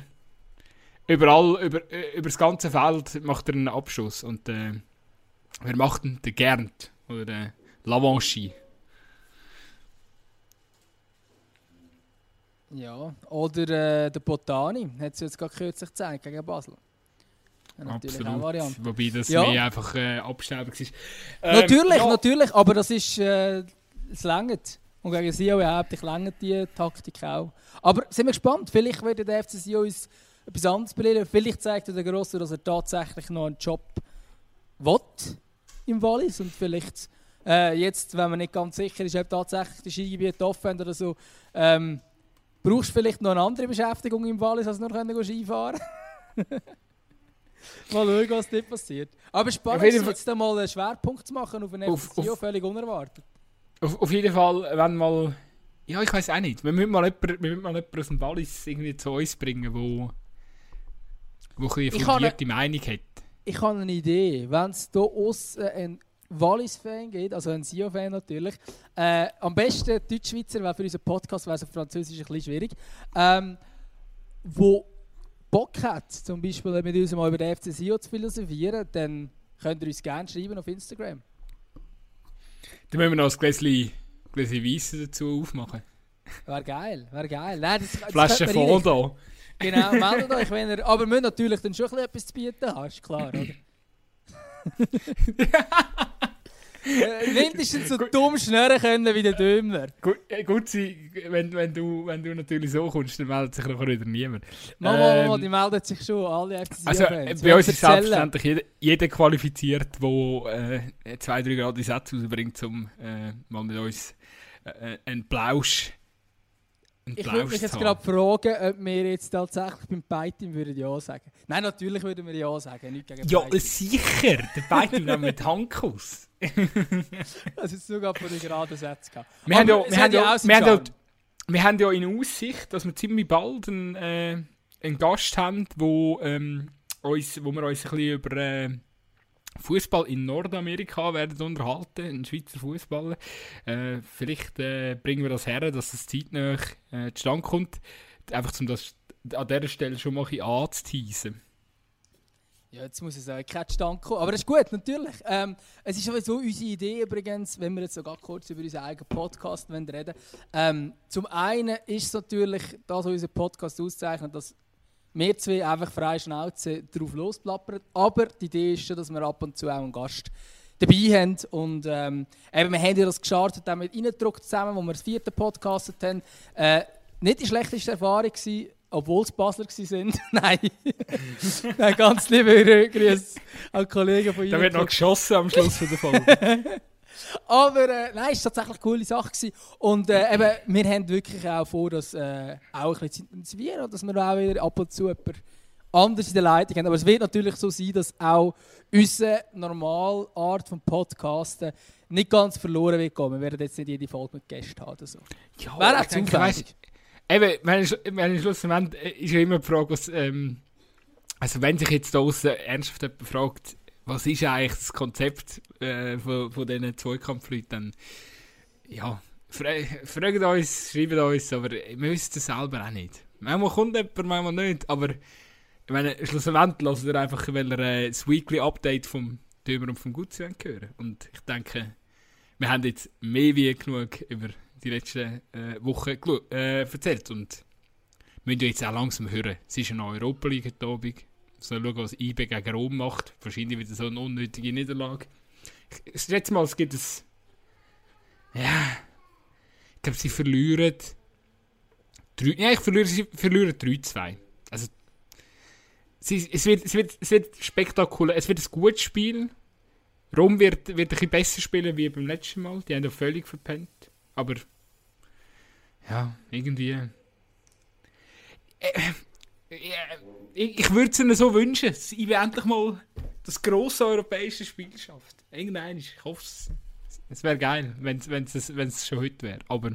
überall, über, äh, über das ganze Feld macht er einen Abschuss. Und äh, wer macht denn? Der Gernt oder der Lavanchy. Ja, oder äh, der Botani hat es jetzt gerade kürzlich gezeigt gegen Basel. natürlich Absolut. Variante. Wobei das ja. mehr einfach äh, Abstauber war. Ähm, natürlich, ja. natürlich, aber das ist äh, es längert. Und gegen Sio ich länger die Taktik auch. Aber sind wir gespannt. Vielleicht wird der FC Sio uns etwas anderes belehren. Vielleicht zeigt der Grosse, dass er tatsächlich noch einen Job will im Wallis. Und vielleicht äh, jetzt, wenn man nicht ganz sicher ist, ob tatsächlich die Skigebiete offen oder so, ähm, brauchst du vielleicht noch eine andere Beschäftigung im Wallis, als nur können Skifahren Mal schauen, was dort passiert. Aber spannend ist jetzt mal einen Schwerpunkt zu machen auf einen FC Sio, völlig unerwartet. Auf, auf jeden Fall, wenn mal. Ja, ich weiß auch nicht. Wir müssen mal jemanden, wir müssen mal jemanden aus dem Wallis irgendwie zu uns bringen, wo, wo ein eine fundierte Meinung hat. Ich habe eine Idee. Wenn es hier aus äh, ein Wallis-Fan geht, also ein Sio-Fan natürlich, äh, am besten Deutschschweizer, weil für unseren Podcast wäre es auf Französisch ein bisschen schwierig, ähm, wo Bock hat, zum Beispiel mit uns mal über den FC Sio zu philosophieren, dann könnt ihr uns gerne schreiben auf Instagram. Dann müssen wir noch ein Gläschen, Gläschen Weisse dazu aufmachen. Wäre geil, wäre geil. Nein, das, das Flasche da. Genau, meldet euch, wenn ihr... Aber wir müssen natürlich dann schon etwas zu bieten haben, ist klar, oder? Äh, mindestens so dumm schnurren können wie der Dömler. Gut, äh, gut sein, wenn, wenn, du, wenn du natürlich so kommst, dann meldet sich nachher wieder niemand. Mama, Ähm, die meldet sich schon, alle FCC Also äh, bei uns ist selbstverständlich jeder, jeder qualifiziert, der äh, zwei, drei Grad Sätze rausbringt, um äh, mal mit uns äh, einen Plausch Ich würde mich jetzt gerade fragen, ob wir jetzt tatsächlich beim Beitim würden Ja sagen. Nein, natürlich würden wir Ja sagen, nicht gegen Ja, sicher! Der Beitim nehmen mit Handkuss. Also sogar von den geraden Sätzen gehabt. Wir haben ja, wir haben ja, wir haben ja, wir haben ja in Aussicht, dass wir ziemlich bald einen, äh, einen Gast haben, wo, ähm, uns, wo wir uns ein bisschen über äh, Fußball in Nordamerika werden unterhalten, ein Schweizer Fußballer. Äh, vielleicht äh, bringen wir das her, dass das zeitnah äh, zustande kommt. Einfach um das an dieser Stelle schon mal ein bisschen anzuteasen. Ja, jetzt muss es auch kein Stand kommen. Aber das ist gut, natürlich. Ähm, es ist sowieso unsere Idee übrigens, wenn wir jetzt sogar kurz über unseren eigenen Podcast reden ähm, Zum einen ist es natürlich, das, was unser Podcast auszeichnet, dass wir zwei einfach frei Schnauze drauf losplappern. Aber die Idee ist schon, dass wir ab und zu auch einen Gast dabei haben. Und ähm, eben, wir haben ja das gestartet, auch mit Eindruck zusammen, wo wir das vierte Podcast haben. Äh, nicht die schlechteste Erfahrung gewesen, obwohl es Basler waren. Nein. Nein, ganz liebe Grüße an Kollegen von Da wird noch geschossen am Schluss von der Folge. Aber äh, nein, es war tatsächlich eine coole Sache. Gewesen. Und äh, eben, wir haben wirklich auch vor, das äh, auch ein bisschen zu intensivieren dass wir auch wieder ab und zu jemand anders in der Leitung haben. Aber es wird natürlich so sein, dass auch unsere normale Art von Podcasten nicht ganz verloren wird gehen. Wir werden jetzt nicht jede Folge mit Gästen haben oder so. Ja, Wäre auch zufällig. Eben, wenn ich schlussendlich äh, ist ja immer die Frage, was, ähm, also wenn sich jetzt da draussen ernsthaft jemand fragt, was ist eigentlich das Konzept äh, von, von diesen Zweikampfleuten, dann ja, fra fragt uns, schreibt uns, aber wir wissen es selber auch nicht. Manchmal kommt jemand, manchmal nicht, aber ich meine, schlussendlich lasst ihr einfach, weil ihr äh, das Weekly Update vom Dömer und vom Gutzi hören Und ich denke, wir haben jetzt mehr wie genug über die letzten äh, Wochen äh, erzählt und müssen ja jetzt auch langsam hören. Es ist eine Europa League heute Abend. So schauen, was IB gegen Rom macht. Wahrscheinlich wieder so eine unnötige Niederlage. Ich, schätze mal, es gibt es. Ja. Ich glaube, sie verlieren. Drei, ja, ich verliere, sie verlieren 3-2. Also. Sie, es, wird, es, wird, es wird spektakulär. Es wird ein gutes Spiel. Rom wird, wird ein bisschen besser spielen wie beim letzten Mal. Die haben ja völlig verpennt. Aber. Ja, irgendwie. Äh, äh, ich würde es ihnen so wünschen, dass IB endlich mal das grosse europäische Spiel schafft. Irgendein, ich hoffe es. Es wäre geil, wenn es schon heute wäre. Aber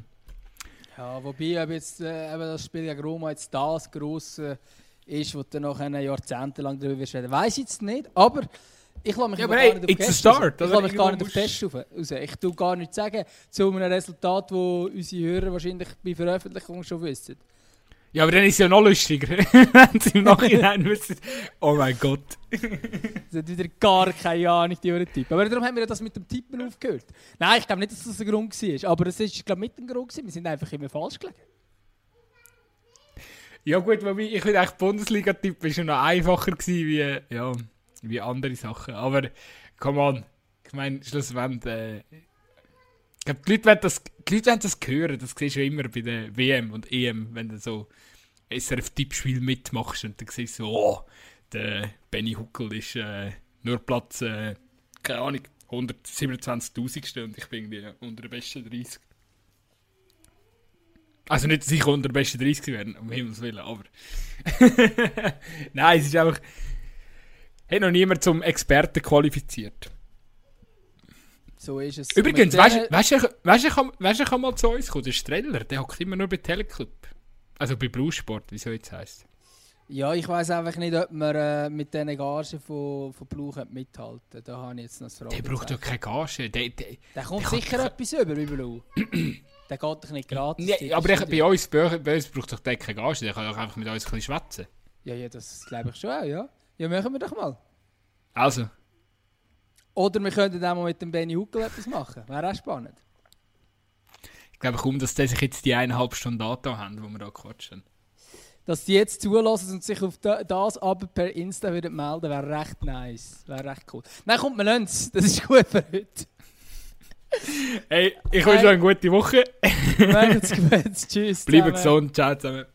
Ja, wobei ob jetzt, äh, eben das Spiel gegen Roma jetzt das grosse ist, wo du noch jahrzehntelang darüber reden, weiß jetzt nicht. Aber ich lasse mich Ja, aber gar hey, nicht auf it's a Gäste start. Ich lasse mich gar nicht auf Gäste raus. Ich tue gar nichts sagen zu einem Resultat, wo unsere Hörer wahrscheinlich bei Veröffentlichung schon wissen. Ja, aber dann ist es ja noch lustiger, wenn sie im Nachhinein wissen, oh mein Gott. Sie hat wieder gar keine Ahnung, die Euren Typ. Aber darum haben wir ja das mit dem Tippen aufgehört. Nein, ich glaube nicht, dass das der Grund war. Aber es ist, glaube mit dem Grund gewesen. Wir sind einfach immer falsch gelegen. Ja gut, wobei ich finde eigentlich Bundesliga-Tipp schon noch einfacher gewesen wie, ja, wie andere Sachen. Aber, come on, ich meine, schlussendlich, äh, ich glaube, die Leute wollen das, die Leute wollen das hören, das siehst du ja immer bei der WM und EM, wenn du so SRF-Tippspiel mitmachst und dann siehst du so, oh, der Benny Huckel ist äh, nur Platz, äh, keine Ahnung, 127.000. und ich bin irgendwie unter den besten 30. Also nicht, dass ich unter den besten 30 werden, um Himmels Willen, aber. Nein, es ist einfach. Hat noch niemand zum Experten qualifiziert. So ist es. Übrigens, weißt du, kann, du, kann mal zu uns kommen? Der Streller, der hockt immer nur bei Teleclub. Also bei Blue Sport, wie es jetzt heisst. Ja, ich weiß einfach nicht, ob wir äh, mit diesen Gagen von, von Blue mithalten Da habe ich jetzt noch Frage. Der braucht ja keine Gage. Der, der, Der kommt der kann- sicher etwas über bei Blue. der geht doch nicht gratis. nee, aber ich, bei uns, bei, bei uns braucht doch der keine Gage. Der kann doch einfach mit uns ein bisschen schwätzen. Ja, ja, das glaube ich schon auch, ja. Ja, machen wir doch mal. Also, Oder wir könnten auch mal mit dem Benny Huckel etwas machen. Wäre auch spannend. ich glaube kaum, dass die sich jetzt die eineinhalb Stunden Data haben, die wir da quatschen. Dass die jetzt zulassen und sich auf da- das aber per Insta würden melden, wäre recht nice. Wäre recht cool. Nein, kommt, wir lassen es. Das ist gut für heute. Hey, ich wünsche euch eine gute Woche. Macht's gut. Tschüss. Bleibt gesund. Ciao zusammen.